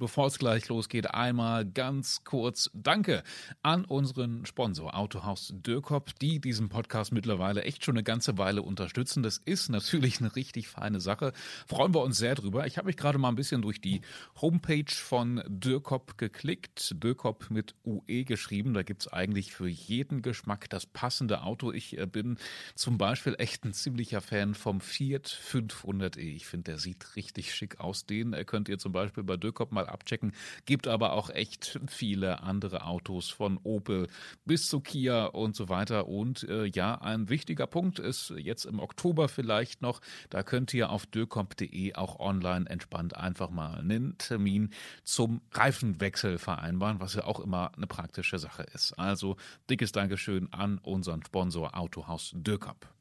Bevor es gleich losgeht, einmal ganz kurz Danke an unseren Sponsor Autohaus Dürkop, die diesen Podcast mittlerweile echt schon eine ganze Weile unterstützen. Das ist natürlich eine richtig feine Sache. Freuen wir uns sehr drüber. Ich habe mich gerade mal ein bisschen durch die Homepage von Dürkop geklickt. Dürkop mit UE geschrieben. Da gibt es eigentlich für jeden Geschmack das passende Auto. Ich äh, bin zum Beispiel echt ein ziemlicher Fan vom Fiat 500e. Ich finde, der sieht richtig schick aus. Den äh, könnt ihr zum Beispiel bei Dürkop mal mal abchecken. Gibt aber auch echt viele andere Autos von Opel bis zu Kia und so weiter. Und äh, ja, ein wichtiger Punkt ist jetzt im Oktober vielleicht noch, da könnt ihr auf döcomp.de auch online entspannt einfach mal einen Termin zum Reifenwechsel vereinbaren, was ja auch immer eine praktische Sache ist. Also dickes Dankeschön an unseren Sponsor Autohaus Dürkop.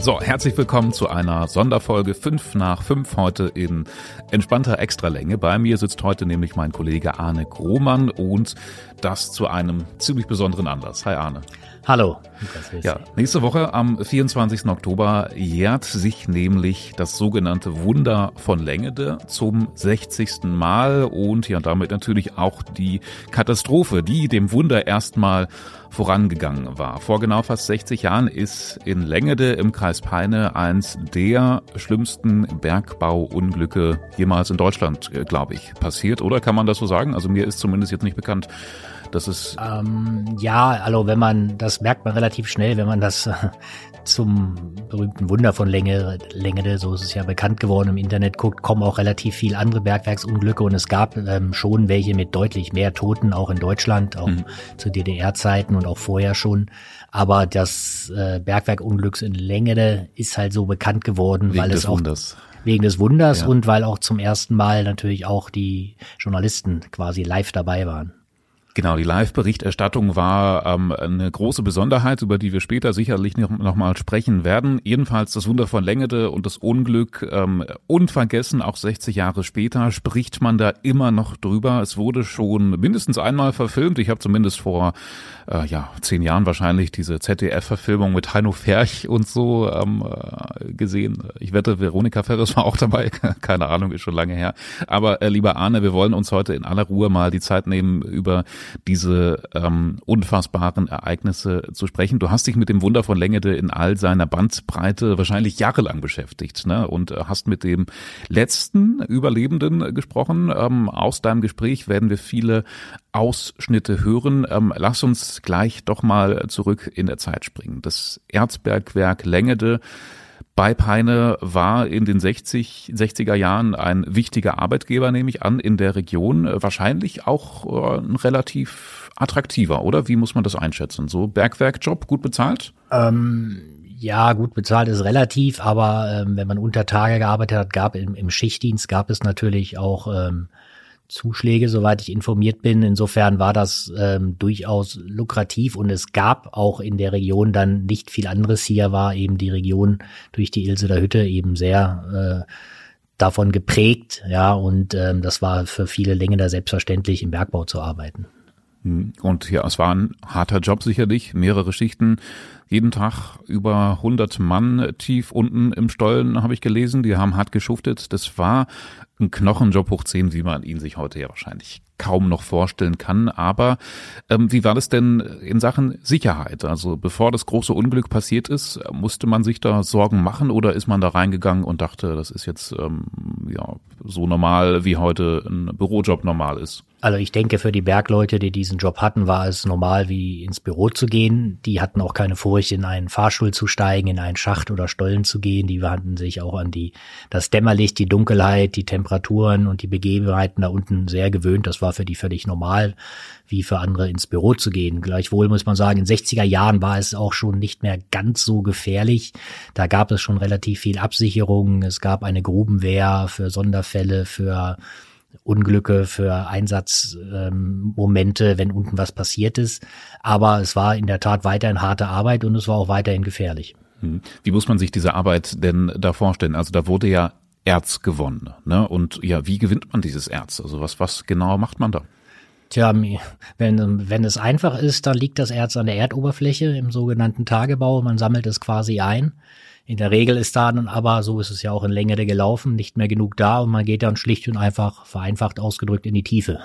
So, herzlich willkommen zu einer Sonderfolge 5 nach 5 heute in entspannter Extralänge. Bei mir sitzt heute nämlich mein Kollege Arne Grohmann und das zu einem ziemlich besonderen Anlass. Hi Arne. Hallo. Ja, nächste Woche am 24. Oktober jährt sich nämlich das sogenannte Wunder von Längede zum 60. Mal und ja damit natürlich auch die Katastrophe, die dem Wunder erstmal vorangegangen war. Vor genau fast 60 Jahren ist in Längede im Kreis Peine eins der schlimmsten Bergbauunglücke jemals in Deutschland, äh, glaube ich, passiert. Oder kann man das so sagen? Also mir ist zumindest jetzt nicht bekannt, dass es. Ähm, ja, also wenn man, das merkt man relativ schnell, wenn man das zum berühmten Wunder von Länge, Längede, so ist es ja bekannt geworden im Internet, guckt, kommen auch relativ viel andere Bergwerksunglücke und es gab ähm, schon welche mit deutlich mehr Toten, auch in Deutschland, auch mhm. zu DDR-Zeiten und auch vorher schon. Aber das äh, Bergwerkunglücks in Längede ist halt so bekannt geworden, wegen weil es auch Wunders. wegen des Wunders ja. und weil auch zum ersten Mal natürlich auch die Journalisten quasi live dabei waren. Genau, die Live-Berichterstattung war ähm, eine große Besonderheit, über die wir später sicherlich noch, noch mal sprechen werden. Jedenfalls das Wunder von Längede und das Unglück ähm, unvergessen, auch 60 Jahre später spricht man da immer noch drüber. Es wurde schon mindestens einmal verfilmt. Ich habe zumindest vor äh, ja zehn Jahren wahrscheinlich diese ZDF-Verfilmung mit Heino Ferch und so ähm, äh, gesehen. Ich wette, Veronika Ferres war auch dabei. Keine Ahnung, ist schon lange her. Aber äh, lieber Arne, wir wollen uns heute in aller Ruhe mal die Zeit nehmen, über diese ähm, unfassbaren Ereignisse zu sprechen. Du hast dich mit dem Wunder von Längede in all seiner Bandbreite wahrscheinlich jahrelang beschäftigt ne? und äh, hast mit dem letzten Überlebenden gesprochen. Ähm, aus deinem Gespräch werden wir viele Ausschnitte hören. Ähm, lass uns gleich doch mal zurück in der Zeit springen. Das Erzbergwerk Längede bei Peine war in den 60, 60er Jahren ein wichtiger Arbeitgeber, nehme ich an, in der Region. Wahrscheinlich auch äh, ein relativ attraktiver, oder? Wie muss man das einschätzen? So Bergwerkjob, gut bezahlt? Ähm, ja, gut bezahlt ist relativ, aber ähm, wenn man unter Tage gearbeitet hat, gab im, im Schichtdienst gab es natürlich auch ähm, Zuschläge, soweit ich informiert bin. Insofern war das ähm, durchaus lukrativ und es gab auch in der Region dann nicht viel anderes. Hier war eben die Region durch die Ilse Hütte eben sehr äh, davon geprägt, ja, und ähm, das war für viele Länger selbstverständlich im Bergbau zu arbeiten. Hm. Und ja, es war ein harter Job sicherlich, mehrere Schichten, jeden Tag über 100 Mann tief unten im Stollen, habe ich gelesen, die haben hart geschuftet. Das war ein Knochenjob hoch 10, wie man ihn sich heute ja wahrscheinlich kaum noch vorstellen kann. Aber ähm, wie war das denn in Sachen Sicherheit? Also bevor das große Unglück passiert ist, musste man sich da Sorgen machen oder ist man da reingegangen und dachte, das ist jetzt ähm, ja so normal, wie heute ein Bürojob normal ist? Also ich denke, für die Bergleute, die diesen Job hatten, war es normal, wie ins Büro zu gehen. Die hatten auch keine Furcht, in einen Fahrstuhl zu steigen, in einen Schacht oder Stollen zu gehen. Die hatten sich auch an die, das Dämmerlicht, die Dunkelheit, die Temperaturen und die Begebenheiten da unten sehr gewöhnt. Das war für die völlig normal, wie für andere ins Büro zu gehen. Gleichwohl muss man sagen, in 60er Jahren war es auch schon nicht mehr ganz so gefährlich. Da gab es schon relativ viel Absicherung. Es gab eine Grubenwehr für Sonderfälle, für Unglücke, für Einsatzmomente, ähm, wenn unten was passiert ist. Aber es war in der Tat weiterhin harte Arbeit und es war auch weiterhin gefährlich. Hm. Wie muss man sich diese Arbeit denn da vorstellen? Also da wurde ja Erz gewonnen. Ne? Und ja, wie gewinnt man dieses Erz? Also was, was genau macht man da? Tja, wenn, wenn es einfach ist, dann liegt das Erz an der Erdoberfläche im sogenannten Tagebau. Man sammelt es quasi ein. In der Regel ist da dann aber, so ist es ja auch in Längere gelaufen, nicht mehr genug da und man geht dann schlicht und einfach, vereinfacht ausgedrückt, in die Tiefe.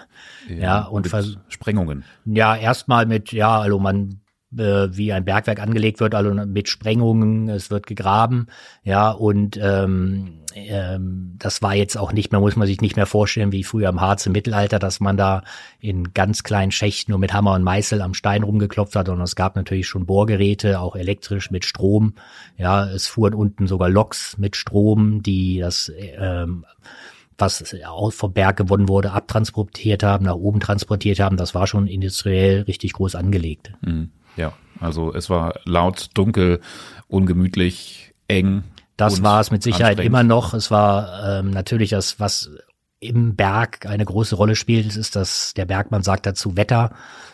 Ja, ja und Sprengungen. Ja, erstmal mit, ja, also man äh, wie ein Bergwerk angelegt wird, also mit Sprengungen, es wird gegraben, ja, und ähm, ähm, das war jetzt auch nicht mehr, muss man sich nicht mehr vorstellen, wie früher im Harz im Mittelalter, dass man da in ganz kleinen Schächten nur mit Hammer und Meißel am Stein rumgeklopft hat, sondern es gab natürlich schon Bohrgeräte, auch elektrisch mit Strom, ja, es fuhren unten sogar Loks mit Strom, die das ähm, was vom Berg gewonnen wurde, abtransportiert haben, nach oben transportiert haben. Das war schon industriell richtig groß angelegt. Mhm. Ja, also es war laut, dunkel, ungemütlich, eng. Das war es mit Sicherheit immer noch. Es war ähm, natürlich das, was im Berg eine große Rolle spielt, ist dass der Bergmann sagt dazu Wetter.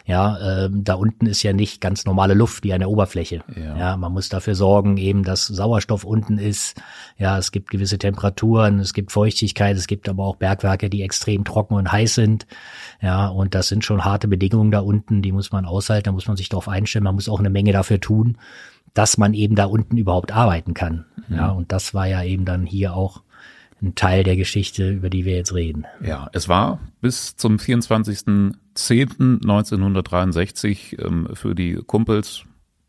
Ja, ähm, da unten ist ja nicht ganz normale Luft wie an der Oberfläche. Ja. ja, man muss dafür sorgen, eben, dass Sauerstoff unten ist. Ja, es gibt gewisse Temperaturen, es gibt Feuchtigkeit, es gibt aber auch Bergwerke, die extrem trocken und heiß sind. Ja, und das sind schon harte Bedingungen da unten, die muss man aushalten, da muss man sich darauf einstellen, man muss auch eine Menge dafür tun, dass man eben da unten überhaupt arbeiten kann. Mhm. Ja, und das war ja eben dann hier auch ein Teil der Geschichte, über die wir jetzt reden. Ja, es war bis zum 24.10.1963 ähm, für die Kumpels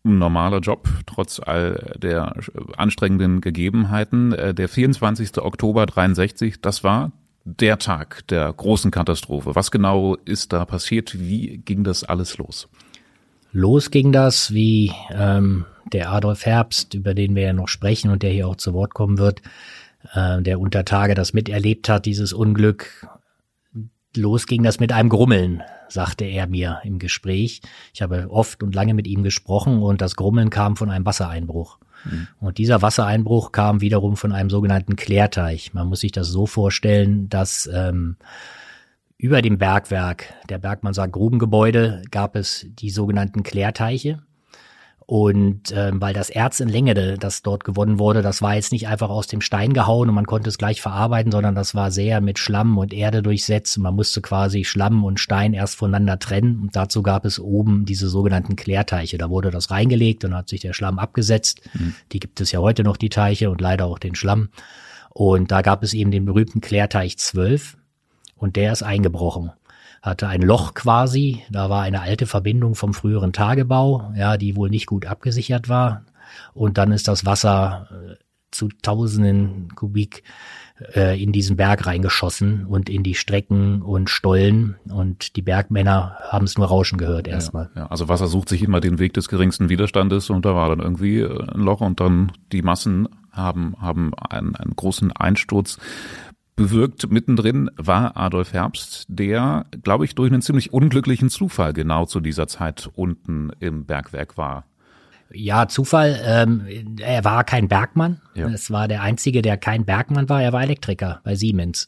ein normaler Job, trotz all der anstrengenden Gegebenheiten. Äh, der 24. Oktober 63, das war der Tag der großen Katastrophe. Was genau ist da passiert? Wie ging das alles los? Los ging das, wie ähm, der Adolf Herbst, über den wir ja noch sprechen und der hier auch zu Wort kommen wird, äh, der unter Tage das miterlebt hat, dieses Unglück. Los ging das mit einem Grummeln, sagte er mir im Gespräch. Ich habe oft und lange mit ihm gesprochen und das Grummeln kam von einem Wassereinbruch. Mhm. Und dieser Wassereinbruch kam wiederum von einem sogenannten Klärteich. Man muss sich das so vorstellen, dass ähm, über dem Bergwerk, der Bergmann sagt Grubengebäude, gab es die sogenannten Klärteiche. Und ähm, weil das Erz in Längede, das dort gewonnen wurde, das war jetzt nicht einfach aus dem Stein gehauen und man konnte es gleich verarbeiten, sondern das war sehr mit Schlamm und Erde durchsetzt. man musste quasi Schlamm und Stein erst voneinander trennen. Und dazu gab es oben diese sogenannten Klärteiche. Da wurde das reingelegt und hat sich der Schlamm abgesetzt. Mhm. Die gibt es ja heute noch, die Teiche und leider auch den Schlamm. Und da gab es eben den berühmten Klärteich 12 und der ist eingebrochen hatte ein Loch quasi. Da war eine alte Verbindung vom früheren Tagebau, ja, die wohl nicht gut abgesichert war. Und dann ist das Wasser äh, zu tausenden Kubik äh, in diesen Berg reingeschossen und in die Strecken und Stollen und die Bergmänner haben es nur rauschen gehört erstmal. Ja, ja, also Wasser sucht sich immer den Weg des geringsten Widerstandes und da war dann irgendwie äh, ein Loch und dann die Massen haben, haben einen, einen großen Einsturz bewirkt. Mittendrin war Adolf Herbst, der, glaube ich, durch einen ziemlich unglücklichen Zufall genau zu dieser Zeit unten im Bergwerk war. Ja, Zufall. Ähm, er war kein Bergmann. Ja. Es war der einzige, der kein Bergmann war. Er war Elektriker bei Siemens.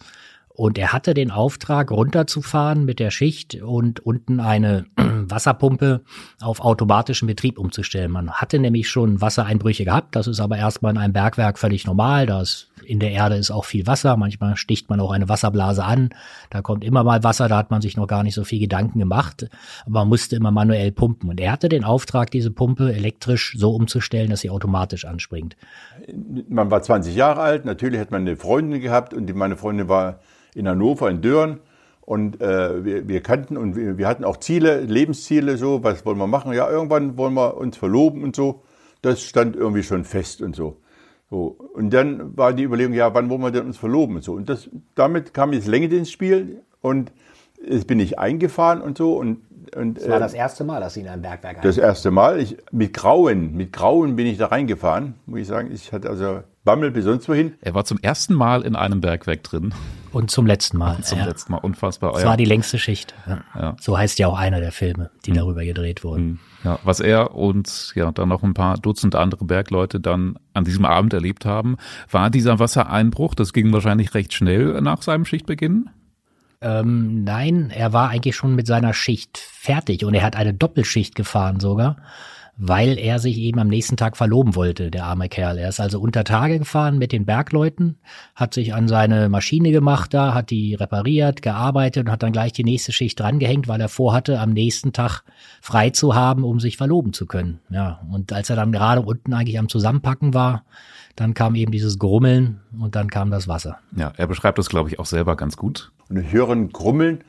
Und er hatte den Auftrag, runterzufahren mit der Schicht und unten eine Wasserpumpe auf automatischen Betrieb umzustellen. Man hatte nämlich schon Wassereinbrüche gehabt. Das ist aber erstmal in einem Bergwerk völlig normal. Da ist in der Erde ist auch viel Wasser. Manchmal sticht man auch eine Wasserblase an. Da kommt immer mal Wasser. Da hat man sich noch gar nicht so viel Gedanken gemacht. Aber man musste immer manuell pumpen. Und er hatte den Auftrag, diese Pumpe elektrisch so umzustellen, dass sie automatisch anspringt. Man war 20 Jahre alt. Natürlich hat man eine Freundin gehabt und meine Freundin war in Hannover, in Dörren. Und äh, wir, wir kannten und wir, wir hatten auch Ziele, Lebensziele, so, was wollen wir machen? Ja, irgendwann wollen wir uns verloben und so. Das stand irgendwie schon fest und so. so. Und dann war die Überlegung, ja, wann wollen wir denn uns verloben und so. Und das, damit kam jetzt Länge ins Spiel und jetzt bin ich eingefahren und so. Und, und, das war äh, das erste Mal, dass Sie in einem Bergwerk Das erste Mal. Ich, mit Grauen, mit Grauen bin ich da reingefahren, muss ich sagen. Ich hatte also Bammel bis sonst wohin. Er war zum ersten Mal in einem Bergwerk drin. Und zum letzten Mal. Und zum ja. letzten Mal, unfassbar. Das war die längste Schicht. Ja. Ja. So heißt ja auch einer der Filme, die mhm. darüber gedreht wurden. Mhm. Ja, was er und ja dann noch ein paar Dutzend andere Bergleute dann an diesem Abend erlebt haben, war dieser Wassereinbruch. Das ging wahrscheinlich recht schnell nach seinem Schichtbeginn. Ähm, nein, er war eigentlich schon mit seiner Schicht fertig und er hat eine Doppelschicht gefahren sogar. weil er sich eben am nächsten Tag verloben wollte, der arme Kerl. Er ist also unter Tage gefahren mit den Bergleuten, hat sich an seine Maschine gemacht da, hat die repariert, gearbeitet und hat dann gleich die nächste Schicht drangehängt, weil er vorhatte, am nächsten Tag frei zu haben, um sich verloben zu können. Ja, und als er dann gerade unten eigentlich am Zusammenpacken war, dann kam eben dieses Grummeln und dann kam das Wasser. Ja, er beschreibt das, glaube ich, auch selber ganz gut. Und ich höre ein Grummeln,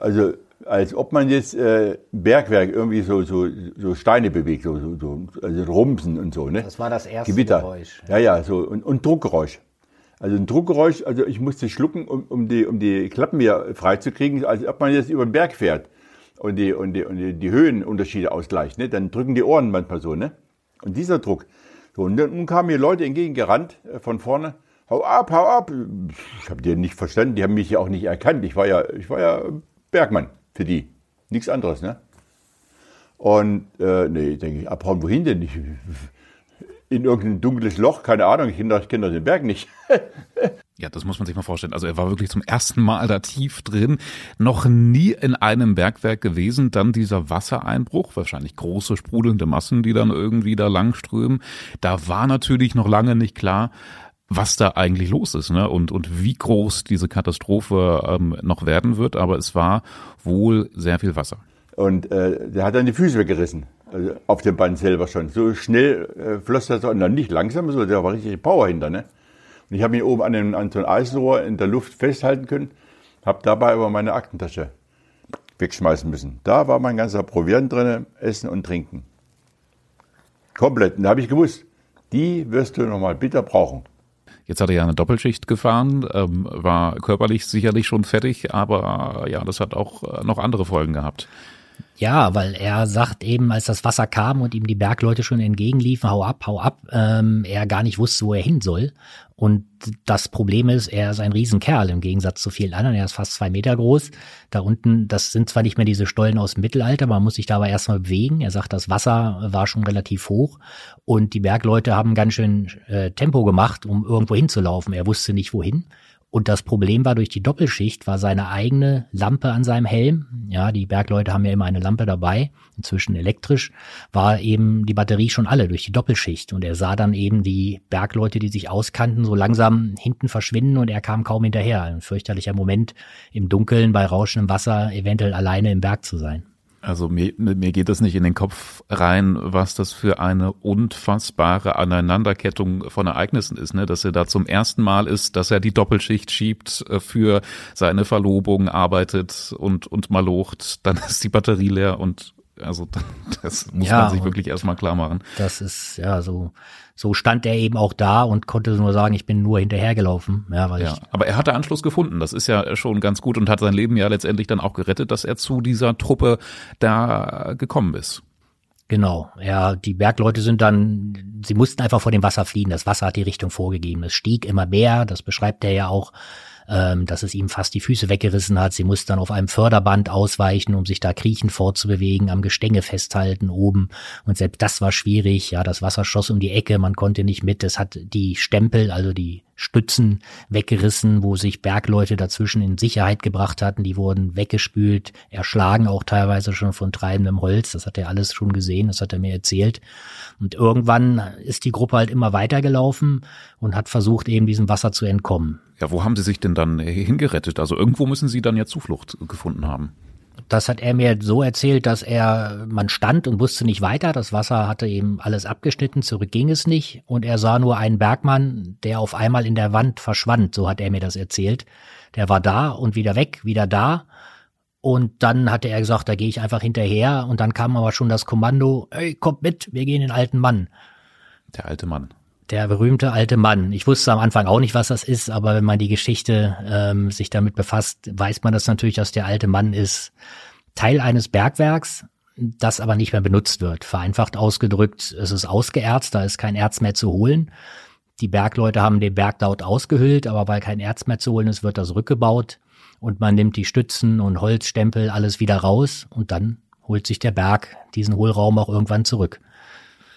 also als ob man jetzt äh, Bergwerk irgendwie so, so, so Steine bewegt, so, so, so also Rumsen und so. Ne? Das war das erste Gewitter. Geräusch. Ja, ja, so und, und Druckgeräusch. Also ein Druckgeräusch, also ich musste schlucken, um, um, die, um die Klappen wieder freizukriegen, als ob man jetzt über den Berg fährt und die, und die, und die, die Höhenunterschiede ausgleicht. Ne? Dann drücken die Ohren manchmal so. Ne? Und dieser Druck. So, und dann kamen mir Leute entgegengerannt äh, von vorne. Hau ab, hau ab. Ich habe die nicht verstanden, die haben mich ja auch nicht erkannt. Ich war ja, ich war ja Bergmann für die. Nichts anderes, ne? Und äh, nee, denke ich, abhauen wohin denn? Ich, in irgendein dunkles Loch, keine Ahnung, ich kenne kenn doch den Berg nicht. Ja, das muss man sich mal vorstellen. Also er war wirklich zum ersten Mal da tief drin, noch nie in einem Bergwerk gewesen, dann dieser Wassereinbruch, wahrscheinlich große sprudelnde Massen, die dann irgendwie da langströmen. Da war natürlich noch lange nicht klar, was da eigentlich los ist ne? und, und wie groß diese Katastrophe ähm, noch werden wird. Aber es war wohl sehr viel Wasser. Und äh, der hat dann die Füße weggerissen, also auf dem Band selber schon. So schnell äh, floss das, und dann nicht langsam, so, der war richtig Power hinter. Ne? Und ich habe mich oben an, den, an so ein Eisenrohr in der Luft festhalten können, habe dabei aber meine Aktentasche wegschmeißen müssen. Da war mein ganzer Proviant drin, Essen und Trinken. Komplett. Und da habe ich gewusst, die wirst du nochmal bitter brauchen. Jetzt hat er ja eine Doppelschicht gefahren, ähm, war körperlich sicherlich schon fertig, aber ja, das hat auch äh, noch andere Folgen gehabt. Ja, weil er sagt eben, als das Wasser kam und ihm die Bergleute schon entgegenliefen, hau ab, hau ab, ähm, er gar nicht wusste, wo er hin soll. Und das Problem ist, er ist ein Riesenkerl im Gegensatz zu vielen anderen. Er ist fast zwei Meter groß. Da unten, das sind zwar nicht mehr diese Stollen aus dem Mittelalter, man muss sich dabei erstmal bewegen. Er sagt, das Wasser war schon relativ hoch und die Bergleute haben ganz schön äh, Tempo gemacht, um irgendwo hinzulaufen. Er wusste nicht wohin. Und das Problem war durch die Doppelschicht, war seine eigene Lampe an seinem Helm. Ja, die Bergleute haben ja immer eine Lampe dabei, inzwischen elektrisch, war eben die Batterie schon alle durch die Doppelschicht. Und er sah dann eben die Bergleute, die sich auskannten, so langsam hinten verschwinden und er kam kaum hinterher. Ein fürchterlicher Moment im Dunkeln bei rauschendem Wasser eventuell alleine im Berg zu sein. Also mir, mir geht das nicht in den Kopf rein, was das für eine unfassbare Aneinanderkettung von Ereignissen ist, ne? Dass er da zum ersten Mal ist, dass er die Doppelschicht schiebt äh, für seine Verlobung, arbeitet und, und malocht, dann ist die Batterie leer und also das muss ja, man sich wirklich erstmal klar machen. Das ist ja so so stand er eben auch da und konnte nur sagen, ich bin nur hinterhergelaufen. Ja, weil ja, ich aber er hatte Anschluss gefunden. Das ist ja schon ganz gut und hat sein Leben ja letztendlich dann auch gerettet, dass er zu dieser Truppe da gekommen ist. Genau, ja, die Bergleute sind dann, sie mussten einfach vor dem Wasser fliehen. Das Wasser hat die Richtung vorgegeben. Es stieg immer mehr, das beschreibt er ja auch ähm, dass es ihm fast die Füße weggerissen hat. Sie muss dann auf einem Förderband ausweichen, um sich da kriechend fortzubewegen, am Gestänge festhalten oben. Und selbst das war schwierig. Ja, das Wasser schoss um die Ecke, man konnte nicht mit. Es hat die Stempel, also die Stützen weggerissen, wo sich Bergleute dazwischen in Sicherheit gebracht hatten. Die wurden weggespült, erschlagen auch teilweise schon von treibendem Holz. Das hat er alles schon gesehen, das hat er mir erzählt. Und irgendwann ist die Gruppe halt immer weitergelaufen und hat versucht, eben diesem Wasser zu entkommen. Ja, wo haben Sie sich denn dann hingerettet? Also irgendwo müssen Sie dann ja Zuflucht gefunden haben. Das hat er mir so erzählt, dass er, man stand und wusste nicht weiter. Das Wasser hatte eben alles abgeschnitten, zurück ging es nicht. Und er sah nur einen Bergmann, der auf einmal in der Wand verschwand. So hat er mir das erzählt. Der war da und wieder weg, wieder da. Und dann hatte er gesagt, da gehe ich einfach hinterher. Und dann kam aber schon das Kommando, ey, kommt mit, wir gehen den alten Mann. Der alte Mann der berühmte alte Mann. Ich wusste am Anfang auch nicht, was das ist, aber wenn man die Geschichte ähm, sich damit befasst, weiß man das natürlich, dass der alte Mann ist Teil eines Bergwerks, das aber nicht mehr benutzt wird. Vereinfacht ausgedrückt, es ist ausgeerzt, da ist kein Erz mehr zu holen. Die Bergleute haben den Berg dort ausgehüllt, aber weil kein Erz mehr zu holen ist, wird das rückgebaut und man nimmt die Stützen und Holzstempel alles wieder raus und dann holt sich der Berg diesen Hohlraum auch irgendwann zurück.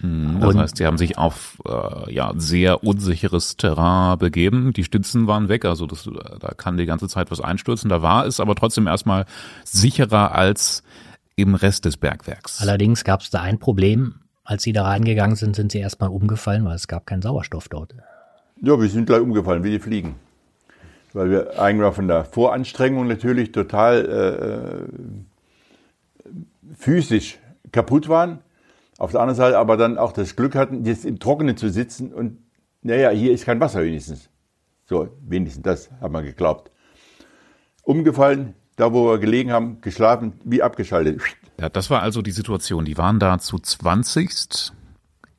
Hm, das und, heißt, sie haben sich auf äh, ja sehr unsicheres Terrain begeben. Die Stützen waren weg, also das, da kann die ganze Zeit was einstürzen. Da war es aber trotzdem erstmal sicherer als im Rest des Bergwerks. Allerdings gab es da ein Problem. als sie da reingegangen sind, sind sie erstmal umgefallen, weil es gab keinen Sauerstoff dort. Ja, wir sind gleich umgefallen, wie die Fliegen. Weil wir eigentlich von der Voranstrengung natürlich total äh, physisch kaputt waren. Auf der anderen Seite aber dann auch das Glück hatten, jetzt im Trockenen zu sitzen und naja, hier ist kein Wasser wenigstens. So, wenigstens das hat man geglaubt. Umgefallen, da wo wir gelegen haben, geschlafen, wie abgeschaltet. Ja, das war also die Situation. Die waren da zu 20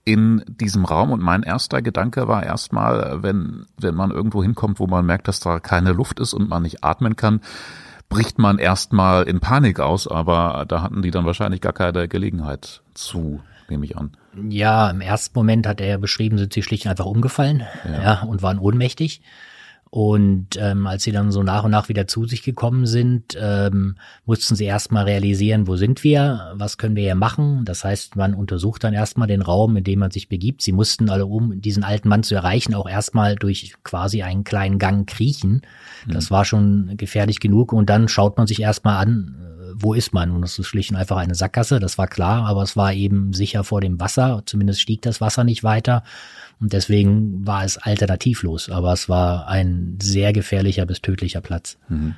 in diesem Raum und mein erster Gedanke war erstmal, wenn, wenn man irgendwo hinkommt, wo man merkt, dass da keine Luft ist und man nicht atmen kann, bricht man erstmal in Panik aus, aber da hatten die dann wahrscheinlich gar keine Gelegenheit zu, nehme ich an. Ja, im ersten Moment hat er beschrieben, sind sie schlicht und einfach umgefallen ja. ja und waren ohnmächtig. Und ähm, als sie dann so nach und nach wieder zu sich gekommen sind, ähm, mussten sie erstmal realisieren, wo sind wir, was können wir hier machen. Das heißt, man untersucht dann erstmal den Raum, in dem man sich begibt. Sie mussten alle, um diesen alten Mann zu erreichen, auch erstmal durch quasi einen kleinen Gang kriechen. Das mhm. war schon gefährlich genug. Und dann schaut man sich erstmal an, wo ist man? Und das ist schlicht und einfach eine Sackgasse, das war klar, aber es war eben sicher vor dem Wasser, zumindest stieg das Wasser nicht weiter. Und deswegen war es alternativlos, aber es war ein sehr gefährlicher bis tödlicher Platz. Mhm.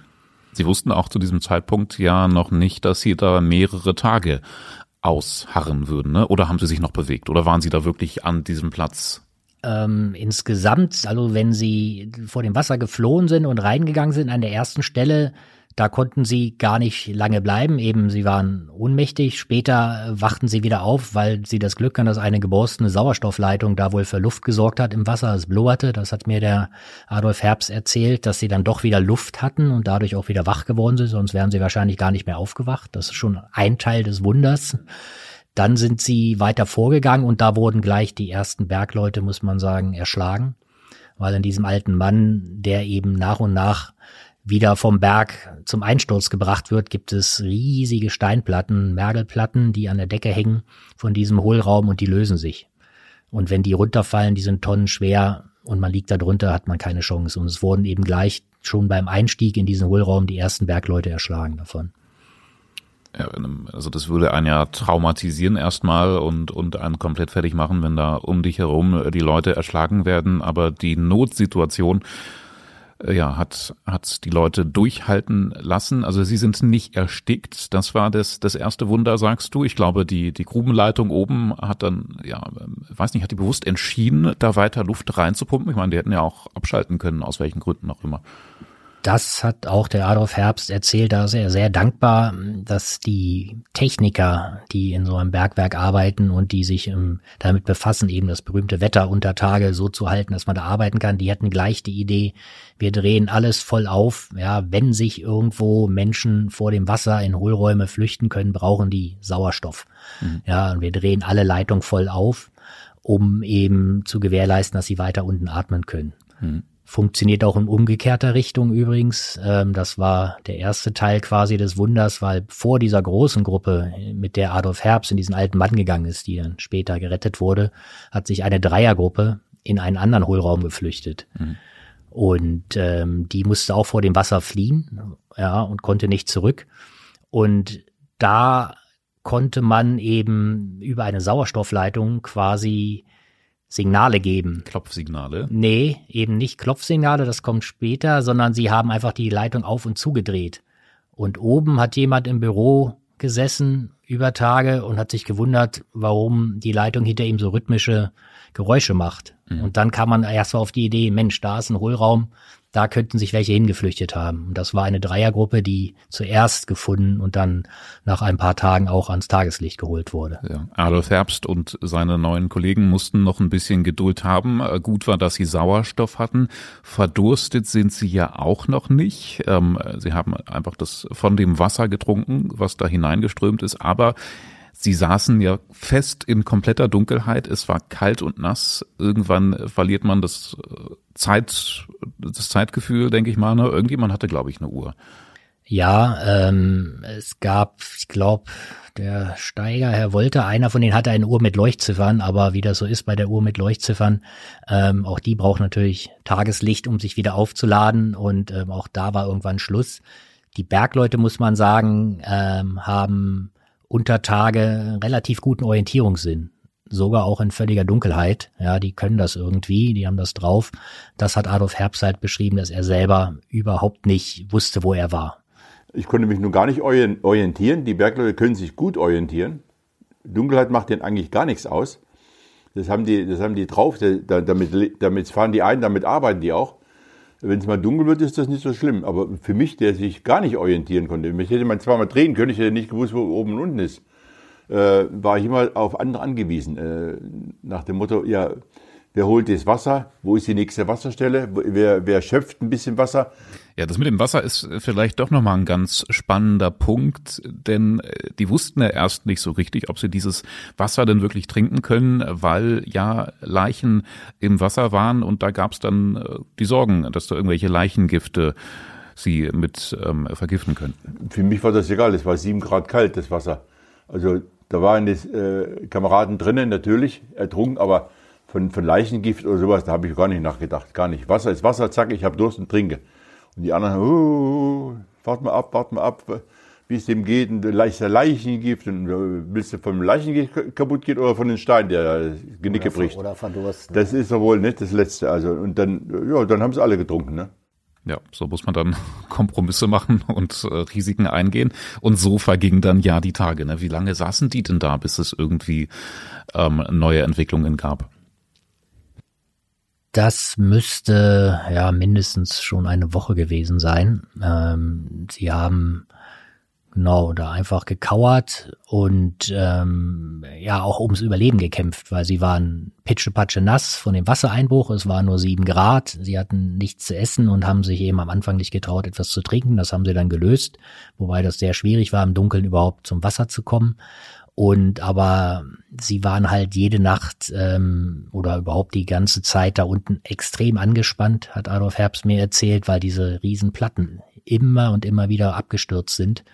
Sie wussten auch zu diesem Zeitpunkt ja noch nicht, dass Sie da mehrere Tage ausharren würden, ne? Oder haben Sie sich noch bewegt? Oder waren Sie da wirklich an diesem Platz ähm, insgesamt, also wenn sie vor dem Wasser geflohen sind und reingegangen sind an der ersten Stelle, da konnten sie gar nicht lange bleiben, eben sie waren ohnmächtig. Später wachten sie wieder auf, weil sie das Glück hatten, dass eine geborstene Sauerstoffleitung da wohl für Luft gesorgt hat im Wasser. Es blubberte, das hat mir der Adolf Herbst erzählt, dass sie dann doch wieder Luft hatten und dadurch auch wieder wach geworden sind, sonst wären sie wahrscheinlich gar nicht mehr aufgewacht. Das ist schon ein Teil des Wunders. Dann sind sie weiter vorgegangen und da wurden gleich die ersten Bergleute, muss man sagen, erschlagen, weil in diesem alten Mann, der eben nach und nach wieder vom Berg zum Einsturz gebracht wird, gibt es riesige Steinplatten, Mergelplatten, die an der Decke hängen von diesem Hohlraum und die lösen sich. Und wenn die runterfallen, die sind tonnenschwer und man liegt da drunter, hat man keine Chance. Und es wurden eben gleich schon beim Einstieg in diesen Hohlraum die ersten Bergleute erschlagen davon. Ja, also das würde einen ja traumatisieren erstmal und, und einen komplett fertig machen, wenn da um dich herum die Leute erschlagen werden. Aber die Notsituation ja, hat, hat die Leute durchhalten lassen. Also sie sind nicht erstickt. Das war das, das erste Wunder, sagst du. Ich glaube, die, die Grubenleitung oben hat dann, ja, ähm, weiß nicht, hat die bewusst entschieden, da weiter Luft reinzupumpen. Ich meine, die hätten ja auch abschalten können, aus welchen Gründen auch immer das hat auch der Adolf Herbst erzählt, da ist er sehr dankbar, dass die Techniker, die in so einem Bergwerk arbeiten und die sich um, damit befassen, eben das berühmte Wetter unter Tage so zu halten, dass man da arbeiten kann, die hatten gleich die Idee, wir drehen alles voll auf. Ja, wenn sich irgendwo Menschen vor dem Wasser in Hohlräume flüchten können, brauchen die Sauerstoff. Mhm. Ja, und wir drehen alle Leitungen voll auf, um eben zu gewährleisten, dass sie weiter unten atmen können. Mhm. Funktioniert auch in umgekehrter Richtung übrigens. Ähm, das war der erste Teil quasi des Wunders, weil vor dieser großen Gruppe, mit der Adolf Herbst in diesen alten Mann gegangen ist, die dann später gerettet wurde, hat sich eine Dreiergruppe in einen anderen Hohlraum geflüchtet. Mhm. Und ähm, die musste auch vor dem Wasser fliehen, ja, und konnte nicht zurück. Und da konnte man eben über eine Sauerstoffleitung quasi Signale geben. Klopfsignale? Nee, eben nicht Klopfsignale, das kommt später, sondern sie haben einfach die Leitung auf und zugedreht. Und oben hat jemand im Büro gesessen über Tage und hat sich gewundert, warum die Leitung hinter ihm so rhythmische Geräusche macht. Mhm. Und dann kam man erst mal auf die Idee, Mensch, da ist ein Hohlraum, da könnten sich welche hingeflüchtet haben. Und das war eine Dreiergruppe, die zuerst gefunden und dann nach ein paar Tagen auch ans Tageslicht geholt wurde. Ja, Adolf Herbst und seine neuen Kollegen mussten noch ein bisschen Geduld haben. Äh, gut war, dass sie Sauerstoff hatten. Verdurstet sind sie ja auch noch nicht. Ähm, sie haben einfach das von dem Wasser getrunken, was da hineingeströmt ist. Aber Sie saßen ja fest in kompletter Dunkelheit. Es war kalt und nass. Irgendwann verliert man das äh, Zeit, das Zeitgefühl, denke ich mal. Ne? Irgendjemand hatte, glaube ich, eine Uhr. Ja, ähm, es gab, ich glaube, der Steiger, Herr Wolter, einer von denen hatte eine Uhr mit Leuchtziffern, aber wie das so ist bei der Uhr mit Leuchtziffern, ähm, auch die braucht natürlich Tageslicht, um sich wieder aufzuladen und ähm, auch da war irgendwann Schluss. Die Bergleute, muss man sagen, ähm, haben unter Tage relativ guten Orientierungssinn. sogar auch in völliger Dunkelheit. Ja, die können das irgendwie, die haben das drauf. Das hat Adolf Herbst halt beschrieben, dass er selber überhaupt nicht wusste, wo er war. Ich konnte mich nun gar nicht orientieren. Die Bergleute können sich gut orientieren. Dunkelheit macht denen eigentlich gar nichts aus. Das haben die, das haben die drauf. Damit, damit fahren die ein, damit arbeiten die auch. Wenn es mal dunkel wird, ist das nicht so schlimm. Aber für mich, der sich gar nicht orientieren konnte, mich hätte man zweimal drehen können, ich hätte nicht gewusst, wo oben und unten ist, äh, war ich immer auf andere angewiesen. Äh, nach dem Motto, ja, wer holt das Wasser? Wo ist die nächste Wasserstelle? Wer, wer schöpft ein bisschen Wasser? Ja, das mit dem Wasser ist vielleicht doch nochmal ein ganz spannender Punkt, denn äh, die wussten ja erst nicht so richtig, ob sie dieses Wasser denn wirklich trinken können, weil ja Leichen im Wasser waren und da gab es dann äh, die Sorgen, dass da irgendwelche Leichengifte sie mit ähm, vergiften könnten. Für mich war das egal, es war sieben Grad kalt, das Wasser. Also da waren die äh, Kameraden drinnen, natürlich ertrunken, aber von, von Leichengift oder sowas, da habe ich gar nicht nachgedacht, gar nicht. Wasser ist Wasser, zack, ich habe Durst und trinke. Und die anderen, oh, wart mal ab, wart mal ab, wie es dem geht, und leichter Leichengift, und willst du vom Leichengift kaputt gehen oder von den Steinen, der Genicke oder bricht? Oder verdursten. Das ist doch wohl nicht das Letzte. Also, und dann, ja, dann haben sie alle getrunken, ne? Ja, so muss man dann Kompromisse machen und äh, Risiken eingehen. Und so vergingen dann ja die Tage. Ne? Wie lange saßen die denn da, bis es irgendwie ähm, neue Entwicklungen gab? Das müsste ja mindestens schon eine Woche gewesen sein. Ähm, sie haben genau da einfach gekauert und ähm, ja auch ums Überleben gekämpft, weil sie waren pitschepatsche nass von dem Wassereinbruch. Es war nur sieben Grad. Sie hatten nichts zu essen und haben sich eben am Anfang nicht getraut, etwas zu trinken. Das haben sie dann gelöst, wobei das sehr schwierig war, im Dunkeln überhaupt zum Wasser zu kommen. Und aber sie waren halt jede Nacht ähm, oder überhaupt die ganze Zeit da unten extrem angespannt, hat Adolf Herbst mir erzählt, weil diese Riesenplatten immer und immer wieder abgestürzt sind.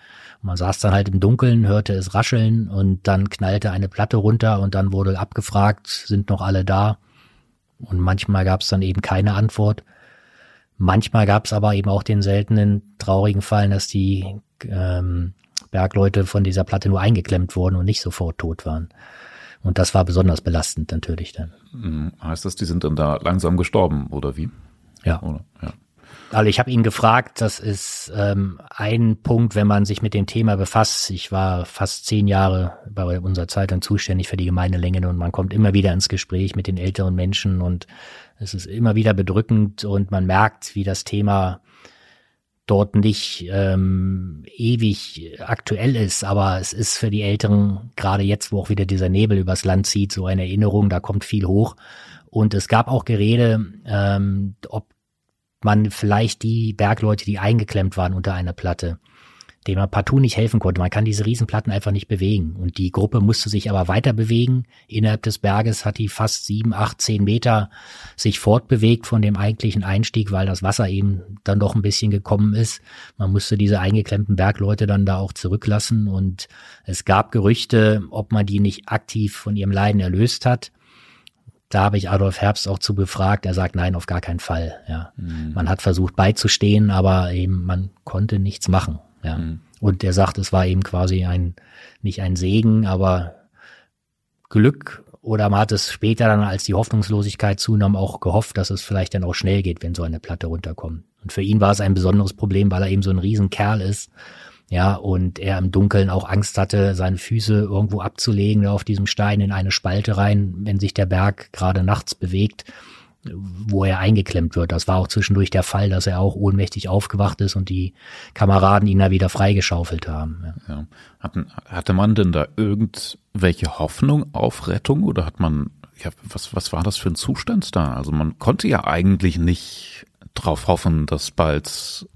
Man saß dann halt im Dunkeln, hörte es rascheln und dann knallte eine Platte runter und dann wurde abgefragt, sind noch alle da? Und manchmal gab es dann eben keine Antwort. Manchmal gab es aber eben auch den seltenen traurigen Fall, dass die ähm, Bergleute von dieser Platte nur eingeklemmt wurden und nicht sofort tot waren. Und das war besonders belastend natürlich dann. Mhm. Heißt das, die sind dann da langsam gestorben oder wie? Ja. Oder? ja. Also ich habe ihn gefragt, das ist ähm, ein Punkt, wenn man sich mit dem Thema befasst. Ich war fast zehn Jahre bei unserer Zeitung zuständig für die Gemeindelänge und man kommt immer wieder ins Gespräch mit den älteren Menschen und es ist immer wieder bedrückend und man merkt, wie das Thema dort nicht ähm, ewig aktuell ist, aber es ist für die Älteren, gerade jetzt, wo auch wieder dieser Nebel übers Land zieht, so eine Erinnerung, da kommt viel hoch. Und es gab auch Gerede, ähm, ob man vielleicht die Bergleute, die eingeklemmt waren unter einer Platte, dem man partout nicht helfen konnte. Man kann diese Riesenplatten einfach nicht bewegen. Und die Gruppe musste sich aber weiter bewegen. Innerhalb des Berges hat die fast sieben, acht, zehn Meter sich fortbewegt von dem eigentlichen Einstieg, weil das Wasser eben dann doch ein bisschen gekommen ist. Man musste diese eingeklemmten Bergleute dann da auch zurücklassen. Und es gab Gerüchte, ob man die nicht aktiv von ihrem Leiden erlöst hat. Da habe ich Adolf Herbst auch zu befragt. Er sagt, nein, auf gar keinen Fall. Ja. Mhm. Man hat versucht beizustehen, aber eben man konnte nichts machen. Ja. Mhm. Und er sagt, es war eben quasi ein, nicht ein Segen, aber Glück oder man hat es später dann, als die Hoffnungslosigkeit zunahm, auch gehofft, dass es vielleicht dann auch schnell geht, wenn so eine Platte runterkommt. Und für ihn war es ein besonderes Problem, weil er eben so ein Riesenkerl ist. Ja, und er im Dunkeln auch Angst hatte, seine Füße irgendwo abzulegen auf diesem Stein in eine Spalte rein, wenn sich der Berg gerade nachts bewegt wo er eingeklemmt wird. Das war auch zwischendurch der Fall, dass er auch ohnmächtig aufgewacht ist und die Kameraden ihn da wieder freigeschaufelt haben. Ja. Ja. Hatten, hatte man denn da irgendwelche Hoffnung auf Rettung oder hat man, ja, was, was war das für ein Zustand da? Also man konnte ja eigentlich nicht drauf hoffen, dass bald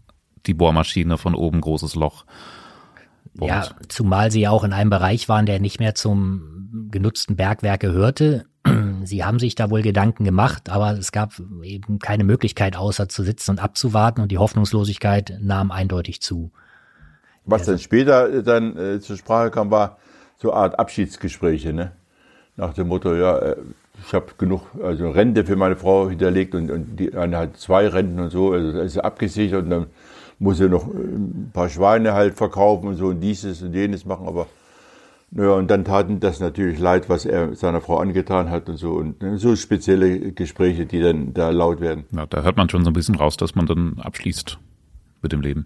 die Bohrmaschine von oben großes Loch bohrt. Ja, zumal sie ja auch in einem Bereich waren, der nicht mehr zum genutzten Bergwerk gehörte Sie haben sich da wohl Gedanken gemacht, aber es gab eben keine Möglichkeit, außer zu sitzen und abzuwarten und die Hoffnungslosigkeit nahm eindeutig zu. Was also, dann später dann äh, zur Sprache kam, war so eine Art Abschiedsgespräche, ne? Nach dem Motto, ja, äh, ich habe genug, also Rente für meine Frau hinterlegt und, und die eine hat zwei Renten und so, also ist abgesichert und dann muss sie noch äh, ein paar Schweine halt verkaufen und so und dieses und jenes machen, aber Ja, und dann taten das natürlich leid, was er seiner Frau angetan hat und so. Und ne, so spezielle Gespräche, die dann da laut werden. Ja, da hört man schon so ein bisschen raus, dass man dann abschließt mit dem Leben.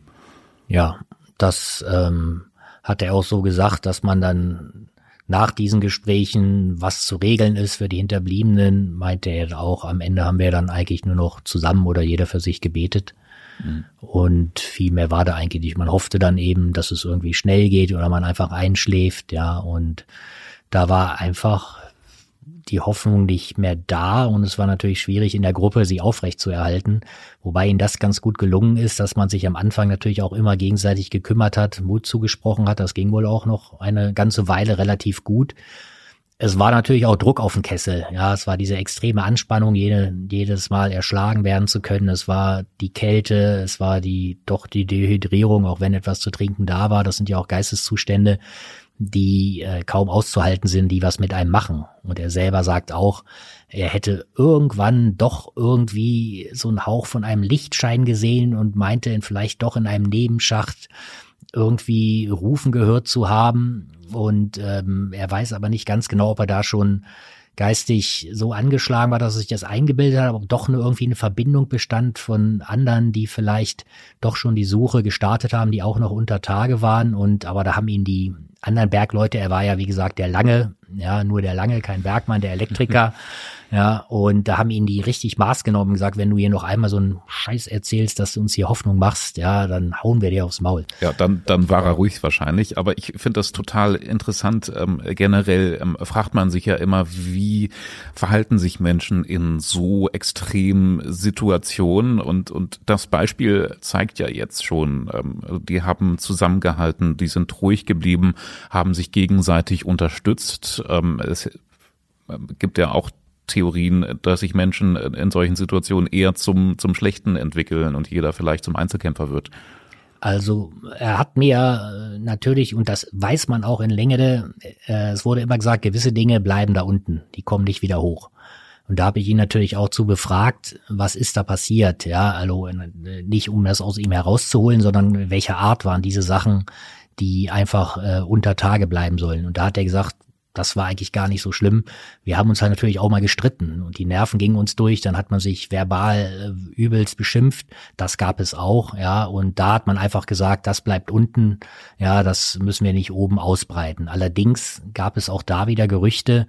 Ja, das ähm, hat er auch so gesagt, dass man dann nach diesen Gesprächen, was zu regeln ist für die Hinterbliebenen, meinte er auch, am Ende haben wir dann eigentlich nur noch zusammen oder jeder für sich gebetet. Und viel mehr war da eigentlich nicht. Man hoffte dann eben, dass es irgendwie schnell geht oder man einfach einschläft, ja. Und da war einfach die Hoffnung nicht mehr da und es war natürlich schwierig in der Gruppe sie aufrecht zu erhalten, wobei ihnen das ganz gut gelungen ist, dass man sich am Anfang natürlich auch immer gegenseitig gekümmert hat, Mut zugesprochen hat, das ging wohl auch noch eine ganze Weile relativ gut es war natürlich auch Druck auf den Kessel. Ja, es war diese extreme Anspannung, jede, jedes Mal erschlagen werden zu können. Es war die Kälte, es war die, doch die Dehydrierung, auch wenn etwas zu trinken da war. Das sind ja auch Geisteszustände, die äh, kaum auszuhalten sind, die was mit einem machen. Und er selber sagt auch, er hätte irgendwann doch irgendwie so einen Hauch von einem Lichtschein gesehen und meinte vielleicht doch in einem Nebenschacht irgendwie rufen gehört zu haben. Und ähm, er weiß aber nicht ganz genau, ob er da schon geistig so angeschlagen war, dass er sich das eingebildet hat, ob doch nur irgendwie eine Verbindung bestand von anderen, die vielleicht doch schon die Suche gestartet haben, die auch noch unter Tage waren. Und aber da haben ihn die anderen Bergleute, er war ja wie gesagt der Lange, ja, nur der Lange, kein Bergmann, der Elektriker, Ja, und da haben ihn die richtig Maß genommen und gesagt, wenn du hier noch einmal so einen Scheiß erzählst, dass du uns hier Hoffnung machst, ja, dann hauen wir dir aufs Maul. Ja, dann, dann war er ruhig wahrscheinlich. Aber ich finde das total interessant. Ähm, generell ähm, fragt man sich ja immer, wie verhalten sich Menschen in so extremen Situationen? Und, und das Beispiel zeigt ja jetzt schon, ähm, die haben zusammengehalten, die sind ruhig geblieben, haben sich gegenseitig unterstützt. Ähm, es ähm, gibt ja auch Theorien, dass sich Menschen in solchen Situationen eher zum, zum Schlechten entwickeln und jeder vielleicht zum Einzelkämpfer wird. Also er hat mir äh, natürlich, und das weiß man auch in Längere, äh, es wurde immer gesagt, gewisse Dinge bleiben da unten, die kommen nicht wieder hoch. Und da habe ich ihn natürlich auch zu befragt, was ist da passiert? Ja, also äh, nicht um das aus ihm herauszuholen, sondern welcher Art waren diese Sachen, die einfach äh, unter Tage bleiben sollen. Und da hat er gesagt, das war eigentlich gar nicht so schlimm. Wir haben uns halt natürlich auch mal gestritten und die Nerven gingen uns durch. Dann hat man sich verbal äh, übelst beschimpft. Das gab es auch, ja. Und da hat man einfach gesagt, das bleibt unten. Ja, das müssen wir nicht oben ausbreiten. Allerdings gab es auch da wieder Gerüchte,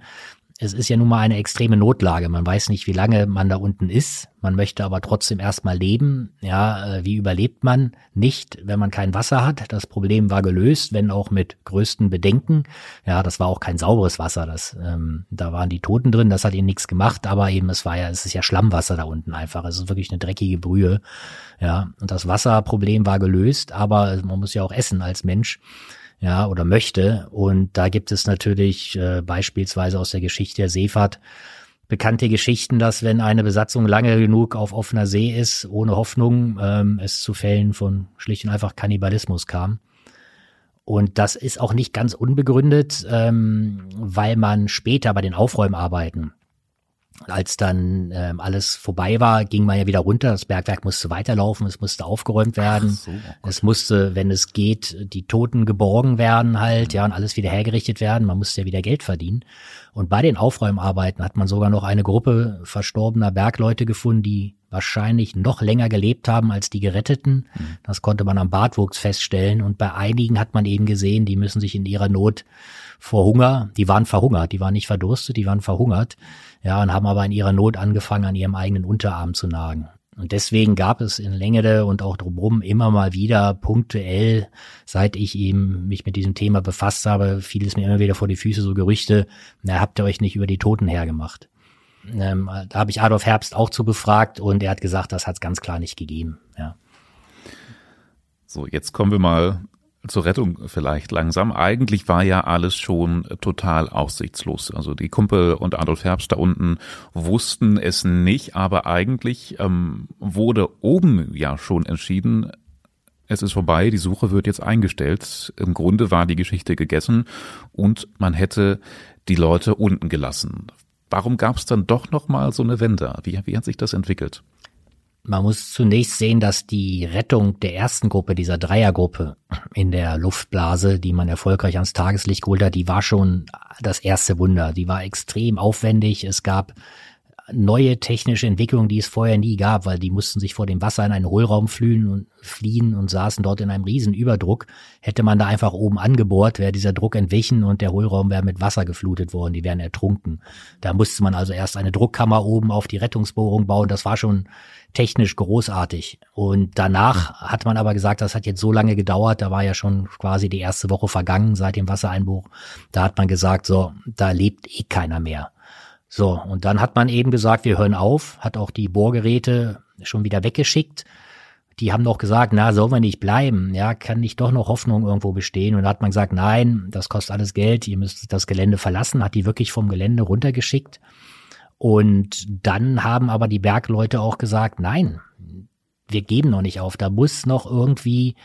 es ist ja nun mal eine extreme Notlage. Man weiß nicht, wie lange man da unten ist. Man möchte aber trotzdem erstmal leben. Ja, äh, wie überlebt man nicht, wenn man kein Wasser hat? Das Problem war gelöst, wenn auch mit größten Bedenken. Ja, das war auch kein sauberes Wasser. Das, ähm, da waren die Toten drin. Das hat ihnen nichts gemacht. Aber eben, es war ja, es ist ja Schlammwasser da unten einfach. Es ist wirklich eine dreckige Brühe. Ja, und das Wasserproblem war gelöst. Aber man muss ja auch essen als Mensch ja, oder möchte. Und da gibt es natürlich äh, beispielsweise aus der Geschichte der Seefahrt bekannte Geschichten, dass wenn eine Besatzung lange genug auf offener See ist, ohne Hoffnung, ähm, es zu Fällen von schlicht und einfach Kannibalismus kam. Und das ist auch nicht ganz unbegründet, ähm, weil man später bei den Aufräumarbeiten als dann ähm, alles vorbei war, ging man ja wieder runter. Das Bergwerk musste weiterlaufen, es musste aufgeräumt werden. So, oh es musste, wenn es geht, die Toten geborgen werden halt, ja, und alles wieder hergerichtet werden. Man musste ja wieder Geld verdienen. Und bei den Aufräumarbeiten hat man sogar noch eine Gruppe verstorbener Bergleute gefunden, die wahrscheinlich noch länger gelebt haben als die Geretteten. Mhm. Das konnte man am Bartwuchs feststellen. Und bei einigen hat man eben gesehen, die müssen sich in ihrer Not vor Hunger, die waren verhungert, die waren nicht verdurstet, die waren verhungert, ja, und haben aber in ihrer Not angefangen, an ihrem eigenen Unterarm zu nagen. Und deswegen gab es in Längere und auch drumherum immer mal wieder punktuell, seit ich eben mich mit diesem Thema befasst habe, fiel es mir immer wieder vor die Füße so Gerüchte, na, habt ihr euch nicht über die Toten hergemacht? Ähm, da habe ich Adolf Herbst auch zu befragt und er hat gesagt, das hat es ganz klar nicht gegeben. Ja. So, jetzt kommen wir mal zur Rettung vielleicht langsam. Eigentlich war ja alles schon total aussichtslos. Also die Kumpel und Adolf Herbst da unten wussten es nicht, aber eigentlich ähm, wurde oben ja schon entschieden, es ist vorbei, die Suche wird jetzt eingestellt. Im Grunde war die Geschichte gegessen und man hätte die Leute unten gelassen. Warum gab es dann doch noch mal so eine Wende? Wie, wie hat sich das entwickelt? Man muss zunächst sehen, dass die Rettung der ersten Gruppe, dieser Dreiergruppe in der Luftblase, die man erfolgreich ans Tageslicht geholt hat, die war schon das erste Wunder. Die war extrem aufwendig. Es gab neue technische Entwicklungen, die es vorher nie gab, weil die mussten sich vor dem Wasser in einen Hohlraum fliehen und, fliehen und saßen dort in einem riesen Überdruck. Hätte man da einfach oben angebohrt, wäre dieser Druck entwichen und der Hohlraum wäre mit Wasser geflutet worden, die wären ertrunken. Da musste man also erst eine Druckkammer oben auf die Rettungsbohrung bauen. Das war schon technisch großartig. Und danach hat man aber gesagt, das hat jetzt so lange gedauert, da war ja schon quasi die erste Woche vergangen seit dem Wassereinbruch. Da hat man gesagt, so, da lebt eh keiner mehr. So, und dann hat man eben gesagt, wir hören auf, hat auch die Bohrgeräte schon wieder weggeschickt. Die haben noch gesagt, na, sollen wir nicht bleiben? Ja, kann nicht doch noch Hoffnung irgendwo bestehen? Und da hat man gesagt, nein, das kostet alles Geld, ihr müsst das Gelände verlassen, hat die wirklich vom Gelände runtergeschickt. Und dann haben aber die Bergleute auch gesagt, nein, wir geben noch nicht auf, da muss noch irgendwie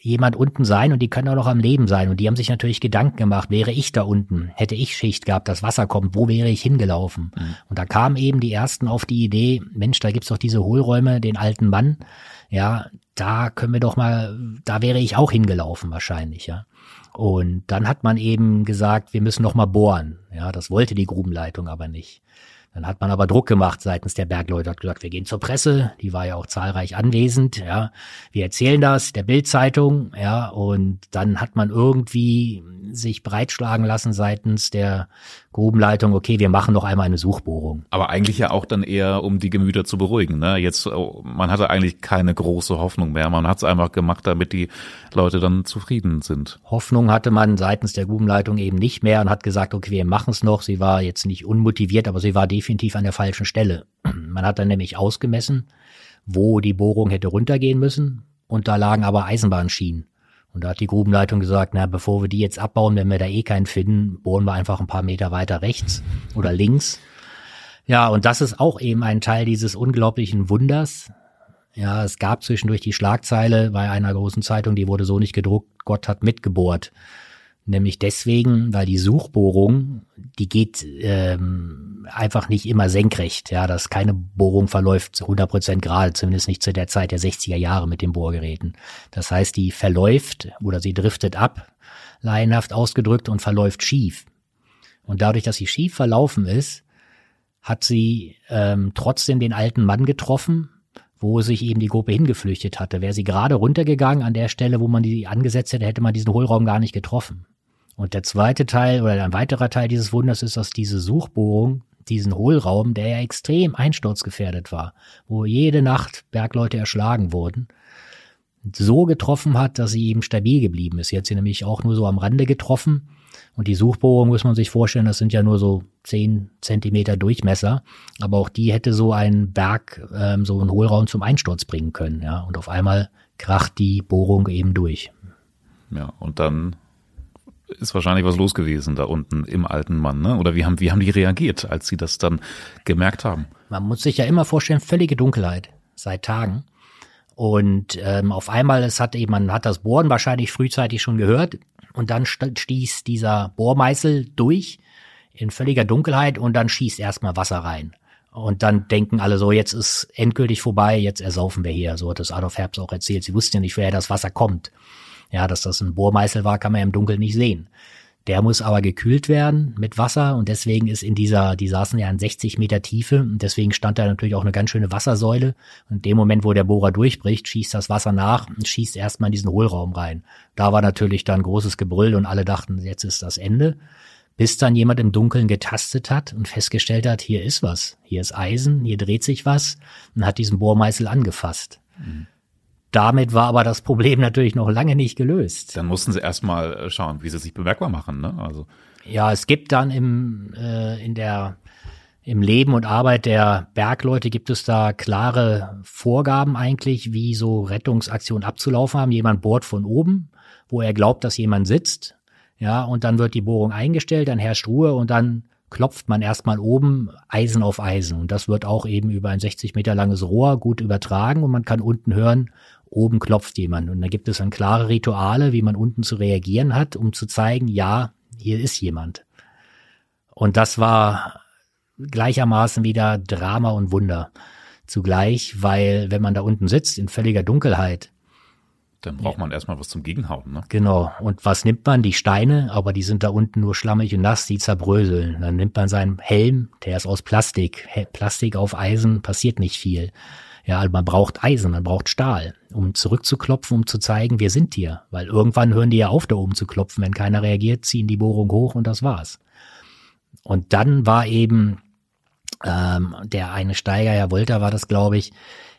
jemand unten sein und die können auch noch am Leben sein. Und die haben sich natürlich Gedanken gemacht, wäre ich da unten, hätte ich Schicht gehabt, das Wasser kommt, wo wäre ich hingelaufen? Mhm. Und da kamen eben die ersten auf die Idee, Mensch, da gibt's doch diese Hohlräume, den alten Mann, ja, da können wir doch mal, da wäre ich auch hingelaufen wahrscheinlich, ja. Und dann hat man eben gesagt, wir müssen noch mal bohren. Ja, das wollte die Grubenleitung aber nicht. Dann hat man aber Druck gemacht seitens der Bergleute, hat gesagt, wir gehen zur Presse, die war ja auch zahlreich anwesend, ja. Wir erzählen das der Bildzeitung, ja, und dann hat man irgendwie sich breitschlagen lassen seitens der Grubenleitung, okay, wir machen noch einmal eine Suchbohrung. Aber eigentlich ja auch dann eher, um die Gemüter zu beruhigen. Ne? Jetzt, oh, man hatte eigentlich keine große Hoffnung mehr. Man hat es einfach gemacht, damit die Leute dann zufrieden sind. Hoffnung hatte man seitens der Grubenleitung eben nicht mehr und hat gesagt, okay, wir machen es noch. Sie war jetzt nicht unmotiviert, aber sie war definitiv an der falschen Stelle. Man hat dann nämlich ausgemessen, wo die Bohrung hätte runtergehen müssen. Und da lagen aber Eisenbahnschienen. Und da hat die Grubenleitung gesagt, na, bevor wir die jetzt abbauen, wenn wir da eh keinen finden, bohren wir einfach ein paar Meter weiter rechts oder links. Ja, und das ist auch eben ein Teil dieses unglaublichen Wunders. Ja, es gab zwischendurch die Schlagzeile bei einer großen Zeitung, die wurde so nicht gedruckt, Gott hat mitgebohrt. Nämlich deswegen, weil die Suchbohrung, die geht ähm, einfach nicht immer senkrecht. Ja, dass keine Bohrung verläuft 100% gerade, zumindest nicht zu der Zeit der 60er Jahre mit den Bohrgeräten. Das heißt, die verläuft oder sie driftet ab, laienhaft ausgedrückt und verläuft schief. Und dadurch, dass sie schief verlaufen ist, hat sie ähm, trotzdem den alten Mann getroffen, wo sich eben die Gruppe hingeflüchtet hatte. Wäre sie gerade runtergegangen an der Stelle, wo man die angesetzt hätte, hätte man diesen Hohlraum gar nicht getroffen. Und der zweite Teil oder ein weiterer Teil dieses Wunders ist, dass diese Suchbohrung diesen Hohlraum, der ja extrem einsturzgefährdet war, wo jede Nacht Bergleute erschlagen wurden, so getroffen hat, dass sie eben stabil geblieben ist. Sie hat sie nämlich auch nur so am Rande getroffen. Und die Suchbohrung muss man sich vorstellen, das sind ja nur so zehn Zentimeter Durchmesser. Aber auch die hätte so einen Berg, ähm, so einen Hohlraum zum Einsturz bringen können. Ja. Und auf einmal kracht die Bohrung eben durch. Ja, und dann ist wahrscheinlich was los gewesen da unten im alten Mann, ne? Oder wie haben, wie haben die reagiert, als sie das dann gemerkt haben? Man muss sich ja immer vorstellen, völlige Dunkelheit seit Tagen. Und ähm, auf einmal, es hat eben, man hat das Bohren wahrscheinlich frühzeitig schon gehört und dann stieß dieser Bohrmeißel durch in völliger Dunkelheit und dann schießt erstmal Wasser rein. Und dann denken alle so, jetzt ist endgültig vorbei, jetzt ersaufen wir hier. So hat es Adolf Herbst auch erzählt. Sie wussten ja nicht, woher das Wasser kommt. Ja, dass das ein Bohrmeißel war, kann man ja im Dunkeln nicht sehen. Der muss aber gekühlt werden mit Wasser und deswegen ist in dieser, die saßen ja in 60 Meter Tiefe und deswegen stand da natürlich auch eine ganz schöne Wassersäule. Und in dem Moment, wo der Bohrer durchbricht, schießt das Wasser nach und schießt erstmal in diesen Hohlraum rein. Da war natürlich dann großes Gebrüll und alle dachten, jetzt ist das Ende. Bis dann jemand im Dunkeln getastet hat und festgestellt hat, hier ist was, hier ist Eisen, hier dreht sich was und hat diesen Bohrmeißel angefasst. Mhm. Damit war aber das Problem natürlich noch lange nicht gelöst. Dann mussten sie erstmal äh, schauen, wie sie sich bemerkbar machen. Ne? Also ja, es gibt dann im äh, in der im Leben und Arbeit der Bergleute gibt es da klare Vorgaben eigentlich, wie so Rettungsaktionen abzulaufen haben. Jemand bohrt von oben, wo er glaubt, dass jemand sitzt. Ja, und dann wird die Bohrung eingestellt, dann herrscht Ruhe und dann klopft man erstmal oben Eisen auf Eisen. Und das wird auch eben über ein 60 Meter langes Rohr gut übertragen und man kann unten hören, oben klopft jemand. Und da gibt es dann klare Rituale, wie man unten zu reagieren hat, um zu zeigen, ja, hier ist jemand. Und das war gleichermaßen wieder Drama und Wunder. zugleich, weil wenn man da unten sitzt in völliger Dunkelheit, dann braucht man erstmal was zum Gegenhauen, ne? Genau. Und was nimmt man? Die Steine, aber die sind da unten nur schlammig und nass, die zerbröseln. Dann nimmt man seinen Helm, der ist aus Plastik. Plastik auf Eisen passiert nicht viel. Ja, also man braucht Eisen, man braucht Stahl, um zurückzuklopfen, um zu zeigen, wir sind hier. Weil irgendwann hören die ja auf, da oben zu klopfen. Wenn keiner reagiert, ziehen die Bohrung hoch und das war's. Und dann war eben ähm, der eine Steiger, ja Volta war das, glaube ich,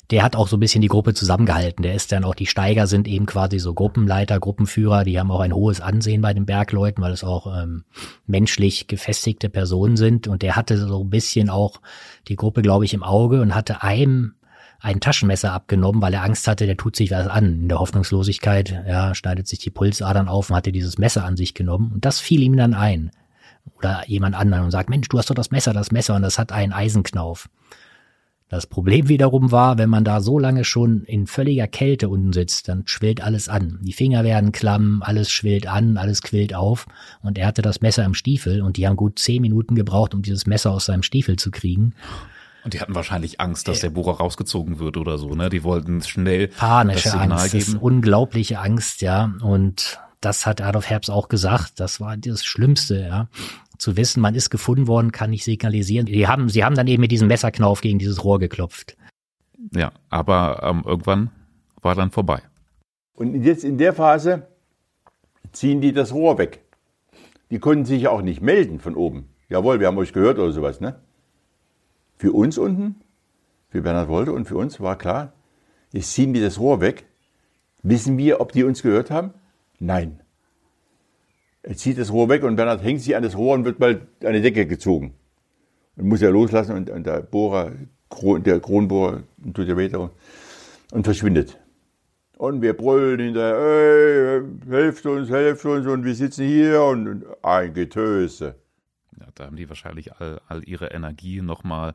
der hat auch so ein bisschen die Gruppe zusammengehalten. Der ist dann auch, die Steiger sind eben quasi so Gruppenleiter, Gruppenführer, die haben auch ein hohes Ansehen bei den Bergleuten, weil es auch ähm, menschlich gefestigte Personen sind. Und der hatte so ein bisschen auch die Gruppe, glaube ich, im Auge und hatte einem ein Taschenmesser abgenommen, weil er Angst hatte, der tut sich was an. In der Hoffnungslosigkeit, ja, schneidet sich die Pulsadern auf und hatte dieses Messer an sich genommen. Und das fiel ihm dann ein. Oder jemand anderen und sagt, Mensch, du hast doch das Messer, das Messer, und das hat einen Eisenknauf. Das Problem wiederum war, wenn man da so lange schon in völliger Kälte unten sitzt, dann schwillt alles an. Die Finger werden klamm, alles schwillt an, alles quillt auf. Und er hatte das Messer im Stiefel und die haben gut zehn Minuten gebraucht, um dieses Messer aus seinem Stiefel zu kriegen. Und die hatten wahrscheinlich Angst, dass der Bohrer rausgezogen wird oder so, ne? Die wollten schnell panische das Signal Angst, geben. Das unglaubliche Angst, ja. Und das hat Adolf Herbst auch gesagt. Das war das Schlimmste, ja zu wissen, man ist gefunden worden, kann ich signalisieren. Die haben, sie haben dann eben mit diesem Messerknauf gegen dieses Rohr geklopft. Ja, aber ähm, irgendwann war dann vorbei. Und jetzt in der Phase ziehen die das Rohr weg. Die konnten sich auch nicht melden von oben. Jawohl, wir haben euch gehört oder sowas, ne? Für uns unten, für Bernhard Wolde und für uns war klar, jetzt ziehen die das Rohr weg. Wissen wir, ob die uns gehört haben? Nein. Er zieht das Rohr weg und Bernhard hängt sich an das Rohr und wird bald an die Decke gezogen. Und muss er loslassen und, und der Bohrer, der Kronbohrer tut ja weiter und verschwindet. Und wir brüllen hinterher, ey, helft uns, helft uns und wir sitzen hier und, und ein Getöse. Ja, da haben die wahrscheinlich all, all ihre Energie nochmal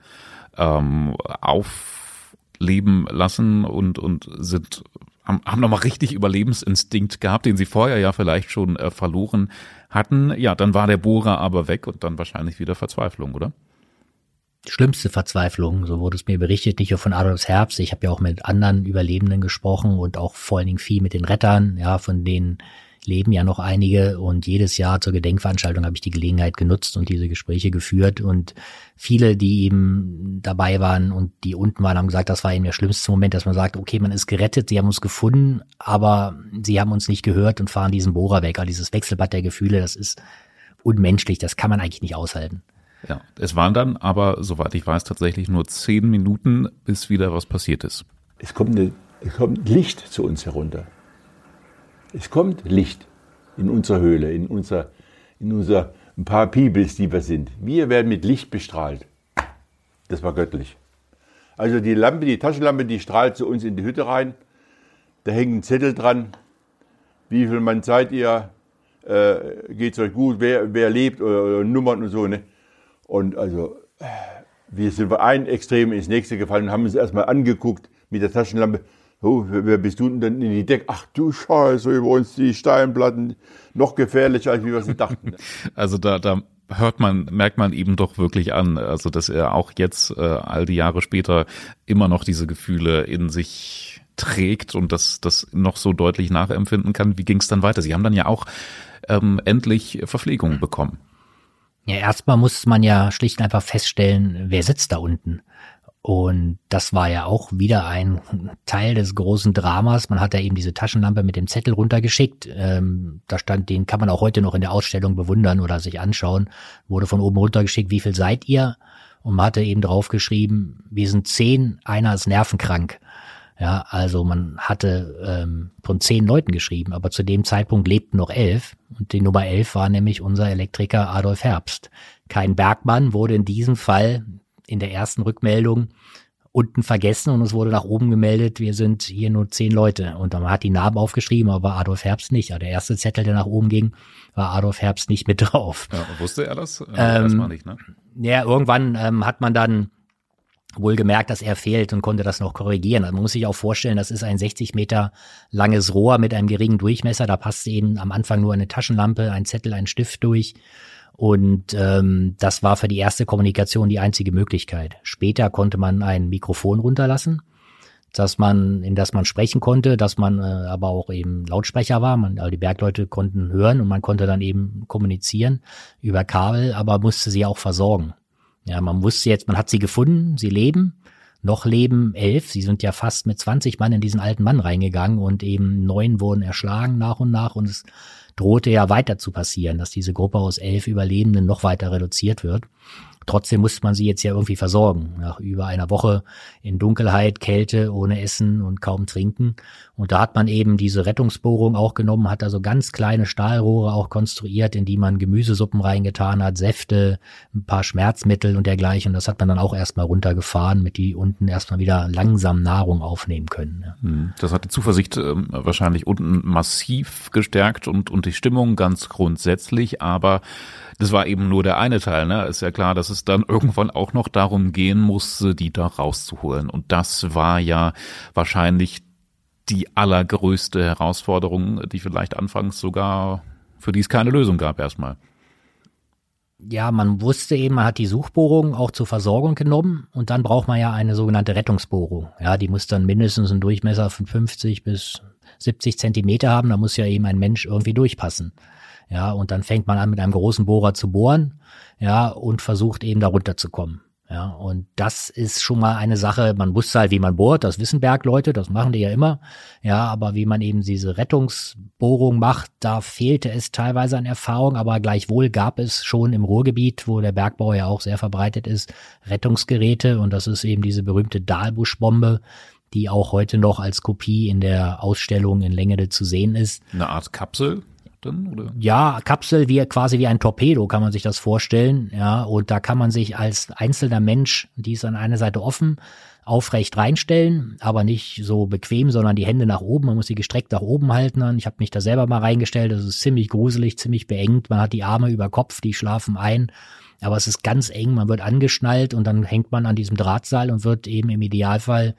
ähm, aufleben lassen und, und sind haben, haben nochmal richtig Überlebensinstinkt gehabt, den sie vorher ja vielleicht schon äh, verloren hatten. Ja, dann war der Bohrer aber weg und dann wahrscheinlich wieder Verzweiflung, oder? Schlimmste Verzweiflung, so wurde es mir berichtet, nicht nur von Adolfs Herbst. Ich habe ja auch mit anderen Überlebenden gesprochen und auch vor allen Dingen viel mit den Rettern, ja, von denen leben ja noch einige und jedes Jahr zur Gedenkveranstaltung habe ich die Gelegenheit genutzt und diese Gespräche geführt und viele, die eben dabei waren und die unten waren, haben gesagt, das war eben der schlimmste Moment, dass man sagt, okay, man ist gerettet, sie haben uns gefunden, aber sie haben uns nicht gehört und fahren diesen Bohrer weg. Also dieses Wechselbad der Gefühle, das ist unmenschlich, das kann man eigentlich nicht aushalten. Ja, es waren dann aber, soweit ich weiß, tatsächlich nur zehn Minuten, bis wieder was passiert ist. Es kommt, eine, es kommt Licht zu uns herunter. Es kommt Licht in unserer Höhle, in unser, in unser ein paar Peoples, die wir sind. Wir werden mit Licht bestrahlt. Das war göttlich. Also die Lampe, die Taschenlampe, die strahlt zu uns in die Hütte rein. Da hängen ein Zettel dran. Wie viel Mann seid ihr? Äh, geht's euch gut? Wer, wer lebt? Oder, oder Nummern und so. Ne? Und also, wir sind von einem Extrem ins nächste gefallen und haben uns erstmal angeguckt mit der Taschenlampe oh, wer bist du denn in die Decke? Ach du Scheiße, über uns die Steinplatten, noch gefährlicher, als wir sie dachten. Also da, da hört man, merkt man eben doch wirklich an, also dass er auch jetzt, äh, all die Jahre später, immer noch diese Gefühle in sich trägt und das, das noch so deutlich nachempfinden kann. Wie ging es dann weiter? Sie haben dann ja auch ähm, endlich Verpflegung bekommen. Ja, erstmal muss man ja schlicht und einfach feststellen, wer sitzt da unten. Und das war ja auch wieder ein Teil des großen Dramas. Man hat ja eben diese Taschenlampe mit dem Zettel runtergeschickt. Ähm, da stand, den kann man auch heute noch in der Ausstellung bewundern oder sich anschauen. Wurde von oben runtergeschickt, wie viel seid ihr? Und man hatte eben draufgeschrieben, wir sind zehn, einer ist nervenkrank. Ja, also man hatte ähm, von zehn Leuten geschrieben, aber zu dem Zeitpunkt lebten noch elf. Und die Nummer elf war nämlich unser Elektriker Adolf Herbst. Kein Bergmann wurde in diesem Fall in der ersten Rückmeldung unten vergessen und es wurde nach oben gemeldet, wir sind hier nur zehn Leute. Und man hat die Namen aufgeschrieben, aber Adolf Herbst nicht. Also der erste Zettel, der nach oben ging, war Adolf Herbst nicht mit drauf. Ja, wusste er das? Äh, ähm, Erstmal nicht, ne? Ja, irgendwann ähm, hat man dann wohl gemerkt, dass er fehlt und konnte das noch korrigieren. Also man muss sich auch vorstellen, das ist ein 60 Meter langes Rohr mit einem geringen Durchmesser. Da passt eben am Anfang nur eine Taschenlampe, ein Zettel, ein Stift durch. Und ähm, das war für die erste Kommunikation die einzige Möglichkeit. Später konnte man ein Mikrofon runterlassen, dass man, in das man sprechen konnte, dass man äh, aber auch eben Lautsprecher war. Man, also die Bergleute konnten hören und man konnte dann eben kommunizieren über Kabel, aber musste sie auch versorgen. Ja, man wusste jetzt, man hat sie gefunden, sie leben, noch leben elf. Sie sind ja fast mit 20 Mann in diesen alten Mann reingegangen und eben neun wurden erschlagen nach und nach und es drohte ja weiter zu passieren, dass diese Gruppe aus elf Überlebenden noch weiter reduziert wird. Trotzdem musste man sie jetzt ja irgendwie versorgen. Nach über einer Woche in Dunkelheit, Kälte, ohne Essen und kaum Trinken. Und da hat man eben diese Rettungsbohrung auch genommen, hat also ganz kleine Stahlrohre auch konstruiert, in die man Gemüsesuppen reingetan hat, Säfte, ein paar Schmerzmittel und dergleichen. Und das hat man dann auch erstmal runtergefahren, mit die unten erstmal wieder langsam Nahrung aufnehmen können. Hm, das hat die Zuversicht äh, wahrscheinlich unten massiv gestärkt und, und die Stimmung ganz grundsätzlich, aber das war eben nur der eine Teil. Ne? Ist ja klar, dass es dann irgendwann auch noch darum gehen musste, die da rauszuholen. Und das war ja wahrscheinlich die allergrößte Herausforderung, die vielleicht anfangs sogar, für die es keine Lösung gab erstmal. Ja, man wusste eben, man hat die Suchbohrung auch zur Versorgung genommen und dann braucht man ja eine sogenannte Rettungsbohrung. Ja, die muss dann mindestens einen Durchmesser von 50 bis 70 Zentimeter haben, da muss ja eben ein Mensch irgendwie durchpassen. Ja, und dann fängt man an, mit einem großen Bohrer zu bohren, ja, und versucht eben da runterzukommen. Ja, und das ist schon mal eine Sache, man wusste halt, wie man bohrt, das wissen Bergleute, das machen die ja immer. Ja, aber wie man eben diese Rettungsbohrung macht, da fehlte es teilweise an Erfahrung, aber gleichwohl gab es schon im Ruhrgebiet, wo der Bergbau ja auch sehr verbreitet ist, Rettungsgeräte und das ist eben diese berühmte Dahlbuschbombe, die auch heute noch als Kopie in der Ausstellung in Längede zu sehen ist. Eine Art Kapsel? Dann, oder? Ja, Kapsel wie quasi wie ein Torpedo kann man sich das vorstellen, ja, und da kann man sich als einzelner Mensch, die ist an einer Seite offen, aufrecht reinstellen, aber nicht so bequem, sondern die Hände nach oben. Man muss sie gestreckt nach oben halten. Ich habe mich da selber mal reingestellt. Das ist ziemlich gruselig, ziemlich beengt. Man hat die Arme über Kopf, die schlafen ein. Aber es ist ganz eng. Man wird angeschnallt und dann hängt man an diesem Drahtseil und wird eben im Idealfall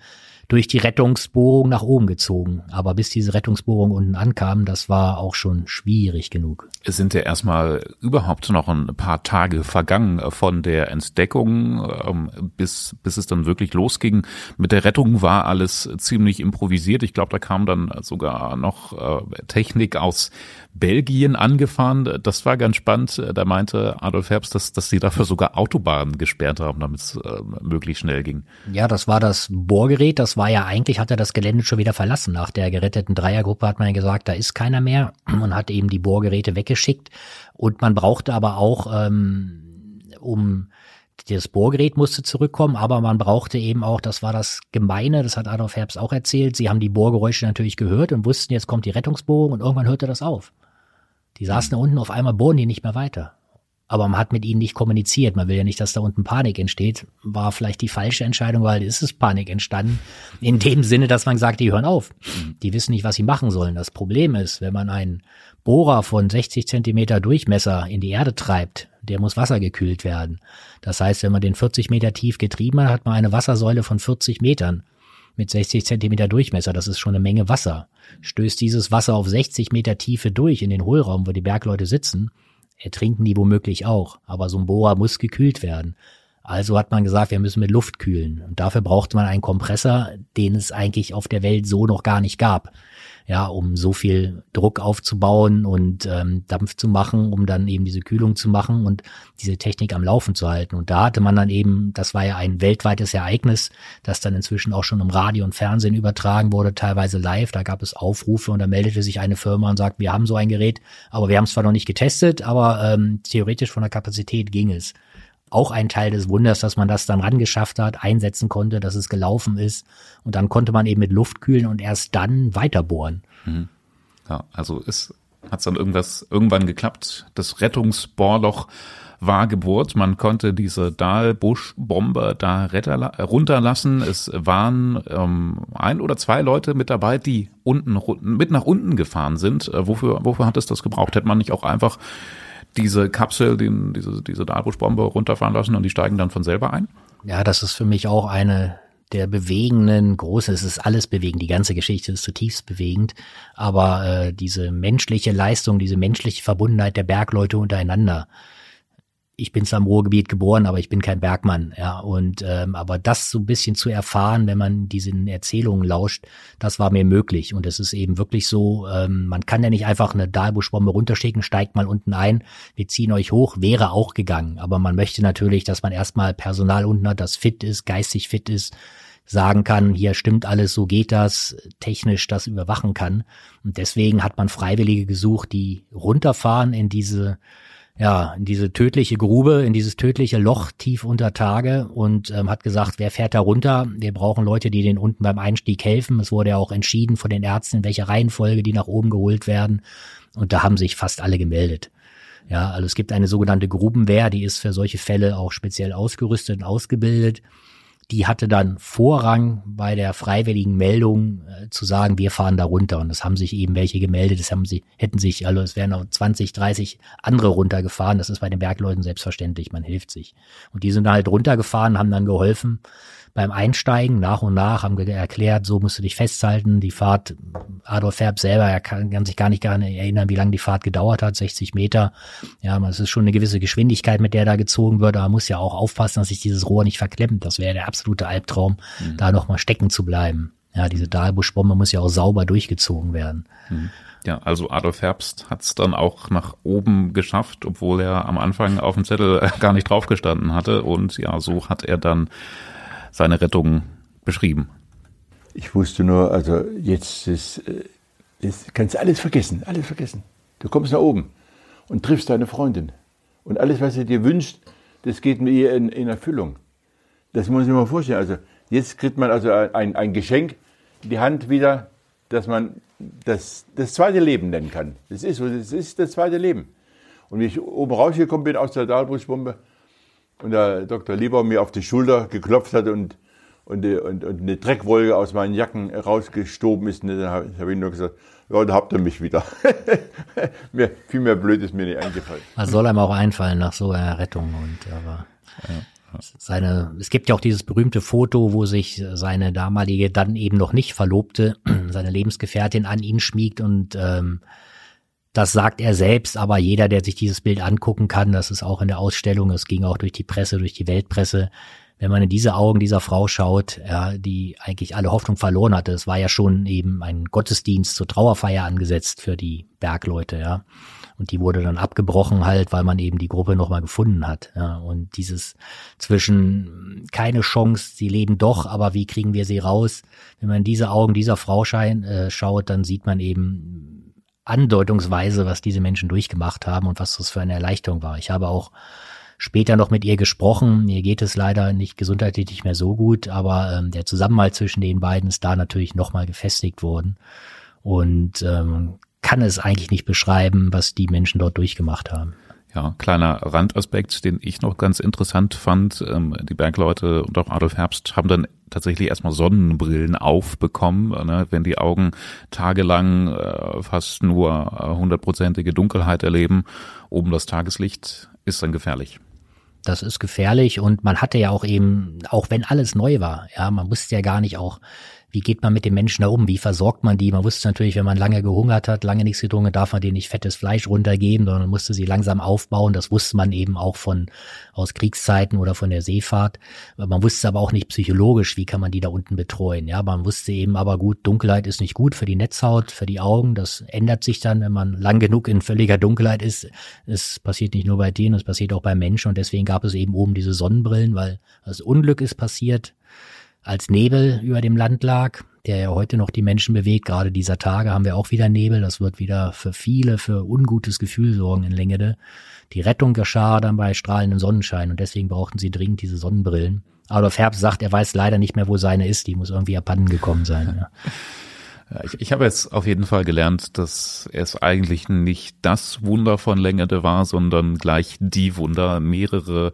durch die Rettungsbohrung nach oben gezogen. Aber bis diese Rettungsbohrung unten ankam, das war auch schon schwierig genug. Es sind ja erstmal überhaupt noch ein paar Tage vergangen von der Entdeckung, ähm, bis, bis es dann wirklich losging. Mit der Rettung war alles ziemlich improvisiert. Ich glaube, da kam dann sogar noch äh, Technik aus Belgien angefahren. Das war ganz spannend. Da meinte Adolf Herbst, dass, dass sie dafür sogar Autobahnen gesperrt haben, damit es äh, möglichst schnell ging. Ja, das war das Bohrgerät. Das war ja eigentlich, hat er das Gelände schon wieder verlassen. Nach der geretteten Dreiergruppe hat man ja gesagt, da ist keiner mehr und hat eben die Bohrgeräte weggeschickt. Und man brauchte aber auch, ähm, um das Bohrgerät musste zurückkommen, aber man brauchte eben auch, das war das Gemeine, das hat Adolf Herbst auch erzählt, sie haben die Bohrgeräusche natürlich gehört und wussten, jetzt kommt die Rettungsbohrung und irgendwann hörte das auf. Die saßen da unten, auf einmal bohren die nicht mehr weiter. Aber man hat mit ihnen nicht kommuniziert. Man will ja nicht, dass da unten Panik entsteht. War vielleicht die falsche Entscheidung, weil es ist Panik entstanden. In dem Sinne, dass man sagt, die hören auf. Die wissen nicht, was sie machen sollen. Das Problem ist, wenn man einen Bohrer von 60 Zentimeter Durchmesser in die Erde treibt, der muss wassergekühlt werden. Das heißt, wenn man den 40 Meter tief getrieben hat, hat man eine Wassersäule von 40 Metern mit 60 Zentimeter Durchmesser. Das ist schon eine Menge Wasser. Stößt dieses Wasser auf 60 Meter Tiefe durch in den Hohlraum, wo die Bergleute sitzen, ertrinken die womöglich auch. Aber so ein Bohrer muss gekühlt werden. Also hat man gesagt, wir müssen mit Luft kühlen. Und dafür brauchte man einen Kompressor, den es eigentlich auf der Welt so noch gar nicht gab ja, um so viel Druck aufzubauen und ähm, Dampf zu machen, um dann eben diese Kühlung zu machen und diese Technik am Laufen zu halten. Und da hatte man dann eben, das war ja ein weltweites Ereignis, das dann inzwischen auch schon im Radio und Fernsehen übertragen wurde, teilweise live. Da gab es Aufrufe und da meldete sich eine Firma und sagt, wir haben so ein Gerät, aber wir haben es zwar noch nicht getestet, aber ähm, theoretisch von der Kapazität ging es auch ein Teil des Wunders, dass man das dann rangeschafft hat, einsetzen konnte, dass es gelaufen ist. Und dann konnte man eben mit Luft kühlen und erst dann weiterbohren. Mhm. Ja, also es hat dann irgendwas irgendwann geklappt. Das Rettungsbohrloch war gebohrt. Man konnte diese Dahlbusch-Bombe da runterlassen. Es waren ähm, ein oder zwei Leute mit dabei, die unten mit nach unten gefahren sind. Äh, wofür, wofür hat es das gebraucht? Hätte man nicht auch einfach diese Kapsel, den, diese, diese Darbusch-Bombe runterfahren lassen und die steigen dann von selber ein? Ja, das ist für mich auch eine der bewegenden große, es ist alles bewegend, die ganze Geschichte ist zutiefst bewegend, aber äh, diese menschliche Leistung, diese menschliche Verbundenheit der Bergleute untereinander, ich bin zwar im Ruhrgebiet geboren, aber ich bin kein Bergmann, ja. Und ähm, aber das so ein bisschen zu erfahren, wenn man diesen Erzählungen lauscht, das war mir möglich. Und es ist eben wirklich so, ähm, man kann ja nicht einfach eine Dahlbuschbombe runterschicken, steigt mal unten ein, wir ziehen euch hoch, wäre auch gegangen. Aber man möchte natürlich, dass man erstmal Personal unten hat, das fit ist, geistig fit ist, sagen kann, hier stimmt alles, so geht das, technisch das überwachen kann. Und deswegen hat man Freiwillige gesucht, die runterfahren in diese ja, in diese tödliche Grube, in dieses tödliche Loch tief unter Tage und ähm, hat gesagt, wer fährt da runter? Wir brauchen Leute, die den unten beim Einstieg helfen. Es wurde ja auch entschieden von den Ärzten, in welcher Reihenfolge die nach oben geholt werden. Und da haben sich fast alle gemeldet. Ja, also es gibt eine sogenannte Grubenwehr, die ist für solche Fälle auch speziell ausgerüstet und ausgebildet die hatte dann Vorrang bei der freiwilligen Meldung äh, zu sagen, wir fahren da runter. Und das haben sich eben welche gemeldet, das haben sie, hätten sich, also es wären auch 20, 30 andere runtergefahren. Das ist bei den Bergleuten selbstverständlich, man hilft sich. Und die sind halt runtergefahren, haben dann geholfen beim Einsteigen nach und nach haben erklärt, so musst du dich festhalten. Die Fahrt, Adolf Ferb selber, er kann, kann sich gar nicht gar erinnern, wie lange die Fahrt gedauert hat, 60 Meter. Ja, es ist schon eine gewisse Geschwindigkeit, mit der da gezogen wird, aber man muss ja auch aufpassen, dass sich dieses Rohr nicht verklemmt. Das wäre der absolute Albtraum, mhm. da nochmal stecken zu bleiben. Ja, diese Dahlbuschbombe muss ja auch sauber durchgezogen werden. Mhm. Ja, also Adolf Herbst hat es dann auch nach oben geschafft, obwohl er am Anfang auf dem Zettel gar nicht draufgestanden hatte. Und ja, so hat er dann seine Rettung beschrieben? Ich wusste nur, also jetzt, ist, jetzt kannst du alles vergessen, alles vergessen. Du kommst nach oben und triffst deine Freundin. Und alles, was du dir wünscht, das geht mit ihr in, in Erfüllung. Das muss ich mir mal vorstellen. Also jetzt kriegt man also ein, ein Geschenk in die Hand wieder, dass man das, das zweite Leben nennen kann. Das ist so, das ist das zweite Leben. Und wie ich oben rausgekommen bin aus der Dahlbuschbombe, und der Dr. Lieber mir auf die Schulter geklopft hat und, und, und, und eine Dreckwolke aus meinen Jacken rausgestoben ist, dann habe hab ich nur gesagt, ja, da habt ihr mich wieder. mehr, viel mehr blöd ist mir nicht eingefallen. Was soll einem auch einfallen nach so einer Rettung und aber ja. Seine, es gibt ja auch dieses berühmte Foto, wo sich seine damalige, dann eben noch nicht Verlobte, seine Lebensgefährtin an ihn schmiegt und ähm, das sagt er selbst, aber jeder, der sich dieses Bild angucken kann, das ist auch in der Ausstellung, es ging auch durch die Presse, durch die Weltpresse, wenn man in diese Augen dieser Frau schaut, ja, die eigentlich alle Hoffnung verloren hatte, es war ja schon eben ein Gottesdienst zur Trauerfeier angesetzt für die Bergleute, ja. Und die wurde dann abgebrochen halt, weil man eben die Gruppe nochmal gefunden hat. Ja. Und dieses zwischen keine Chance, sie leben doch, aber wie kriegen wir sie raus? Wenn man diese Augen dieser Frau schein, äh, schaut, dann sieht man eben, andeutungsweise, was diese Menschen durchgemacht haben und was das für eine Erleichterung war. Ich habe auch später noch mit ihr gesprochen. Ihr geht es leider nicht gesundheitlich nicht mehr so gut, aber ähm, der Zusammenhalt zwischen den beiden ist da natürlich nochmal gefestigt worden und ähm, kann es eigentlich nicht beschreiben, was die Menschen dort durchgemacht haben. Ja, kleiner Randaspekt, den ich noch ganz interessant fand. Ähm, die Bergleute und auch Adolf Herbst haben dann tatsächlich erstmal Sonnenbrillen aufbekommen, ne, wenn die Augen tagelang äh, fast nur äh, hundertprozentige Dunkelheit erleben. Oben das Tageslicht ist dann gefährlich. Das ist gefährlich und man hatte ja auch eben, auch wenn alles neu war, ja, man wusste ja gar nicht auch, wie geht man mit den Menschen da um? Wie versorgt man die? Man wusste natürlich, wenn man lange gehungert hat, lange nichts getrunken, darf man denen nicht fettes Fleisch runtergeben, sondern musste sie langsam aufbauen. Das wusste man eben auch von aus Kriegszeiten oder von der Seefahrt. Man wusste aber auch nicht psychologisch, wie kann man die da unten betreuen. Ja, man wusste eben aber gut, Dunkelheit ist nicht gut für die Netzhaut, für die Augen. Das ändert sich dann, wenn man lang genug in völliger Dunkelheit ist. Es passiert nicht nur bei denen, es passiert auch bei Menschen und deswegen gab es eben oben diese Sonnenbrillen, weil das Unglück ist passiert als Nebel über dem Land lag, der ja heute noch die Menschen bewegt. Gerade dieser Tage haben wir auch wieder Nebel. Das wird wieder für viele für ungutes Gefühl sorgen in Längede. Die Rettung geschah dann bei strahlendem Sonnenschein und deswegen brauchten sie dringend diese Sonnenbrillen. Adolf Herbst sagt, er weiß leider nicht mehr, wo seine ist. Die muss irgendwie abhanden gekommen sein. Ja. Ich, ich habe jetzt auf jeden Fall gelernt, dass es eigentlich nicht das Wunder von Längede war, sondern gleich die Wunder, mehrere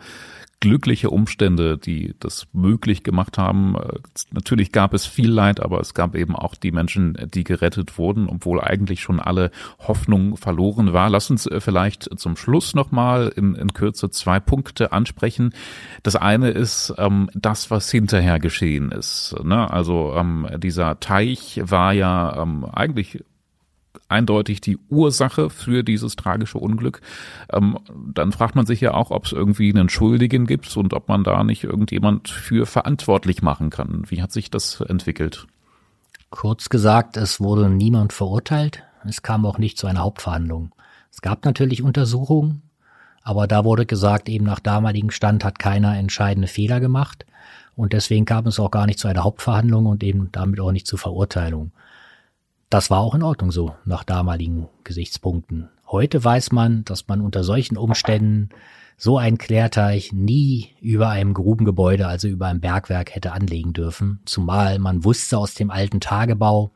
glückliche Umstände, die das möglich gemacht haben. Äh, natürlich gab es viel Leid, aber es gab eben auch die Menschen, die gerettet wurden, obwohl eigentlich schon alle Hoffnung verloren war. Lass uns äh, vielleicht zum Schluss nochmal in, in Kürze zwei Punkte ansprechen. Das eine ist ähm, das, was hinterher geschehen ist. Ne? Also ähm, dieser Teich war ja ähm, eigentlich eindeutig die Ursache für dieses tragische Unglück. Ähm, dann fragt man sich ja auch, ob es irgendwie einen Schuldigen gibt und ob man da nicht irgendjemand für verantwortlich machen kann. Wie hat sich das entwickelt? Kurz gesagt, es wurde niemand verurteilt. Es kam auch nicht zu einer Hauptverhandlung. Es gab natürlich Untersuchungen, aber da wurde gesagt, eben nach damaligem Stand hat keiner entscheidende Fehler gemacht. Und deswegen kam es auch gar nicht zu einer Hauptverhandlung und eben damit auch nicht zur Verurteilung. Das war auch in Ordnung so, nach damaligen Gesichtspunkten. Heute weiß man, dass man unter solchen Umständen so ein Klärteich nie über einem Grubengebäude, also über einem Bergwerk hätte anlegen dürfen, zumal man wusste aus dem alten Tagebau,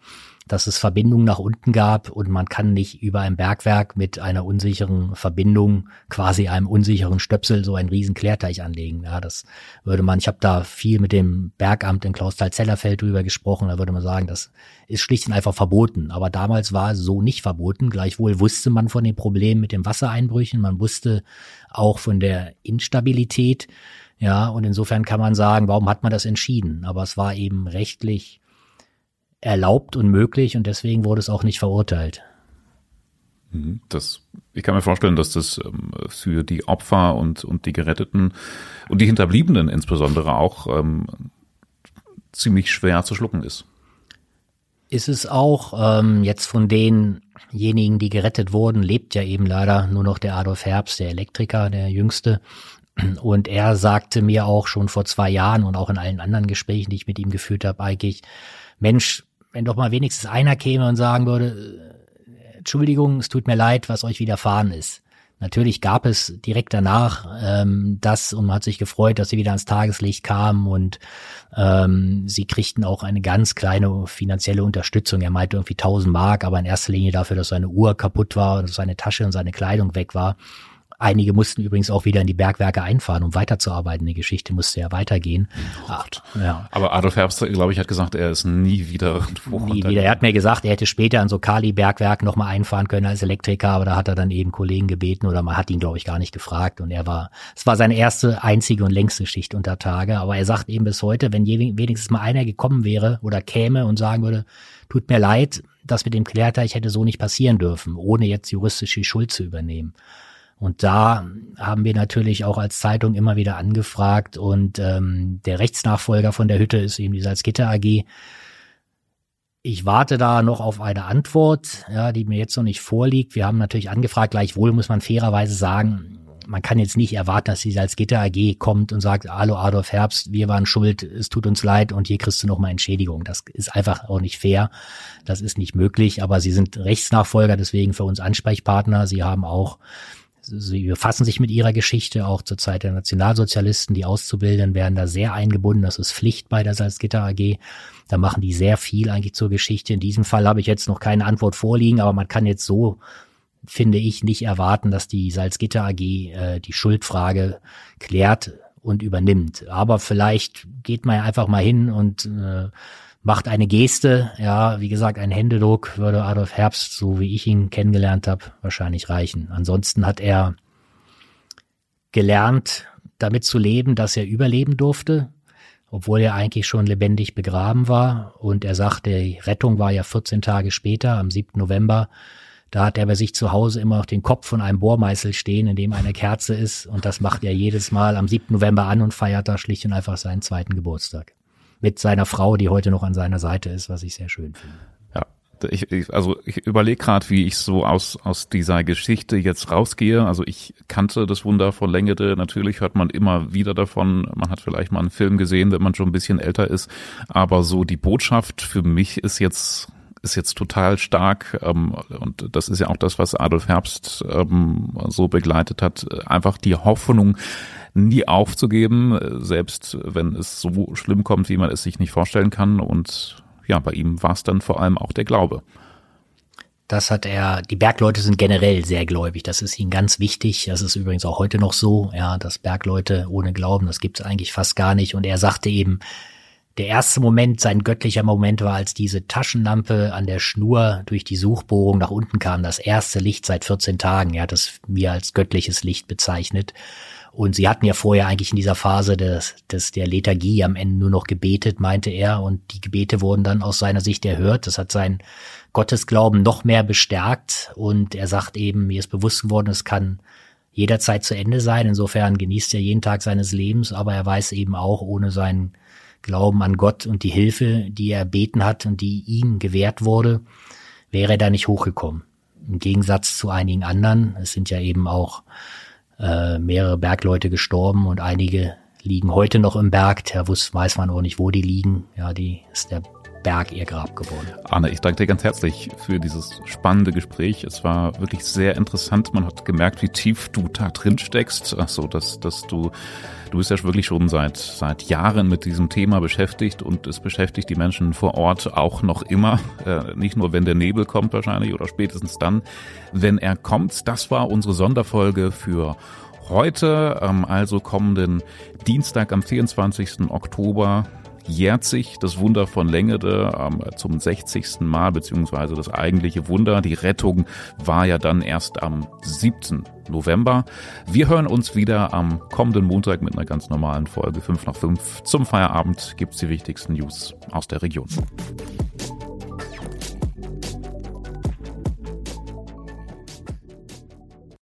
dass es Verbindungen nach unten gab und man kann nicht über ein Bergwerk mit einer unsicheren Verbindung, quasi einem unsicheren Stöpsel, so einen riesen Klärteich anlegen. Ja, das würde man, ich habe da viel mit dem Bergamt in Klausthal-Zellerfeld drüber gesprochen, da würde man sagen, das ist schlicht und einfach verboten. Aber damals war es so nicht verboten. Gleichwohl wusste man von den Problemen mit den Wassereinbrüchen, man wusste auch von der Instabilität. Ja, und insofern kann man sagen, warum hat man das entschieden? Aber es war eben rechtlich erlaubt und möglich und deswegen wurde es auch nicht verurteilt. Mhm. Das, ich kann mir vorstellen, dass das ähm, für die Opfer und, und die Geretteten und die Hinterbliebenen insbesondere auch ähm, ziemlich schwer zu schlucken ist. Ist es auch, ähm, jetzt von denjenigen, die gerettet wurden, lebt ja eben leider nur noch der Adolf Herbst, der Elektriker, der Jüngste. Und er sagte mir auch schon vor zwei Jahren und auch in allen anderen Gesprächen, die ich mit ihm geführt habe, eigentlich, Mensch, wenn doch mal wenigstens einer käme und sagen würde, äh, Entschuldigung, es tut mir leid, was euch widerfahren ist. Natürlich gab es direkt danach ähm, das und man hat sich gefreut, dass sie wieder ans Tageslicht kamen und ähm, sie kriegten auch eine ganz kleine finanzielle Unterstützung. Er meinte irgendwie 1000 Mark, aber in erster Linie dafür, dass seine Uhr kaputt war, dass seine Tasche und seine Kleidung weg war. Einige mussten übrigens auch wieder in die Bergwerke einfahren, um weiterzuarbeiten. Die Geschichte musste ja weitergehen. Oh ja. Aber Adolf Herbst, glaube ich, hat gesagt, er ist nie wieder Nie wieder. Er hat mir gesagt, er hätte später an so Kali-Bergwerk nochmal einfahren können als Elektriker, aber da hat er dann eben Kollegen gebeten oder man hat ihn, glaube ich, gar nicht gefragt. Und er war, es war seine erste, einzige und längste Schicht unter Tage. Aber er sagt eben bis heute, wenn wenigstens mal einer gekommen wäre oder käme und sagen würde, tut mir leid, das mit dem Klärteich hätte so nicht passieren dürfen, ohne jetzt juristisch die Schuld zu übernehmen. Und da haben wir natürlich auch als Zeitung immer wieder angefragt und ähm, der Rechtsnachfolger von der Hütte ist eben die Salzgitter AG. Ich warte da noch auf eine Antwort, ja, die mir jetzt noch nicht vorliegt. Wir haben natürlich angefragt, gleichwohl muss man fairerweise sagen, man kann jetzt nicht erwarten, dass die Salzgitter AG kommt und sagt, hallo Adolf Herbst, wir waren schuld, es tut uns leid und hier kriegst du noch mal Entschädigung. Das ist einfach auch nicht fair. Das ist nicht möglich, aber sie sind Rechtsnachfolger, deswegen für uns Ansprechpartner. Sie haben auch sie befassen sich mit ihrer Geschichte, auch zur Zeit der Nationalsozialisten. Die Auszubildenden werden da sehr eingebunden. Das ist Pflicht bei der Salzgitter AG. Da machen die sehr viel eigentlich zur Geschichte. In diesem Fall habe ich jetzt noch keine Antwort vorliegen, aber man kann jetzt so, finde ich, nicht erwarten, dass die Salzgitter AG äh, die Schuldfrage klärt und übernimmt. Aber vielleicht geht man ja einfach mal hin und äh, macht eine Geste, ja, wie gesagt, ein Händedruck würde Adolf Herbst, so wie ich ihn kennengelernt habe, wahrscheinlich reichen. Ansonsten hat er gelernt, damit zu leben, dass er überleben durfte, obwohl er eigentlich schon lebendig begraben war. Und er sagte, die Rettung war ja 14 Tage später, am 7. November. Da hat er bei sich zu Hause immer noch den Kopf von einem Bohrmeißel stehen, in dem eine Kerze ist. Und das macht er jedes Mal am 7. November an und feiert da schlicht und einfach seinen zweiten Geburtstag mit seiner Frau, die heute noch an seiner Seite ist, was ich sehr schön finde. Ja, ich, ich, also ich überlege gerade, wie ich so aus, aus dieser Geschichte jetzt rausgehe. Also ich kannte das Wunder von Längede. Natürlich hört man immer wieder davon. Man hat vielleicht mal einen Film gesehen, wenn man schon ein bisschen älter ist. Aber so die Botschaft für mich ist jetzt ist jetzt total stark ähm, und das ist ja auch das, was Adolf Herbst ähm, so begleitet hat. Einfach die Hoffnung, nie aufzugeben, selbst wenn es so schlimm kommt, wie man es sich nicht vorstellen kann. Und ja, bei ihm war es dann vor allem auch der Glaube. Das hat er, die Bergleute sind generell sehr gläubig. Das ist ihnen ganz wichtig. Das ist übrigens auch heute noch so, ja, dass Bergleute ohne Glauben, das gibt es eigentlich fast gar nicht. Und er sagte eben, der erste Moment, sein göttlicher Moment war, als diese Taschenlampe an der Schnur durch die Suchbohrung nach unten kam. Das erste Licht seit 14 Tagen. Er hat es mir als göttliches Licht bezeichnet. Und sie hatten ja vorher eigentlich in dieser Phase des, des der Lethargie am Ende nur noch gebetet, meinte er. Und die Gebete wurden dann aus seiner Sicht erhört. Das hat seinen Gottesglauben noch mehr bestärkt. Und er sagt eben, mir ist bewusst geworden, es kann jederzeit zu Ende sein. Insofern genießt er jeden Tag seines Lebens, aber er weiß eben auch, ohne seinen Glauben an Gott und die Hilfe, die er beten hat und die ihm gewährt wurde, wäre er da nicht hochgekommen. Im Gegensatz zu einigen anderen. Es sind ja eben auch äh, mehrere Bergleute gestorben und einige liegen heute noch im Berg. Wusste, weiß man auch nicht, wo die liegen. Ja, die ist der Berg ihr Grab geworden. Arne, ich danke dir ganz herzlich für dieses spannende Gespräch. Es war wirklich sehr interessant. Man hat gemerkt, wie tief du da drin steckst. Ach so, dass, dass du, du bist ja wirklich schon seit, seit Jahren mit diesem Thema beschäftigt und es beschäftigt die Menschen vor Ort auch noch immer. Äh, nicht nur, wenn der Nebel kommt wahrscheinlich oder spätestens dann, wenn er kommt. Das war unsere Sonderfolge für heute, ähm, also kommenden Dienstag am 24. Oktober jährt sich das Wunder von Längede ähm, zum 60. Mal, beziehungsweise das eigentliche Wunder. Die Rettung war ja dann erst am 7. November. Wir hören uns wieder am kommenden Montag mit einer ganz normalen Folge 5 nach 5. Zum Feierabend gibt's die wichtigsten News aus der Region.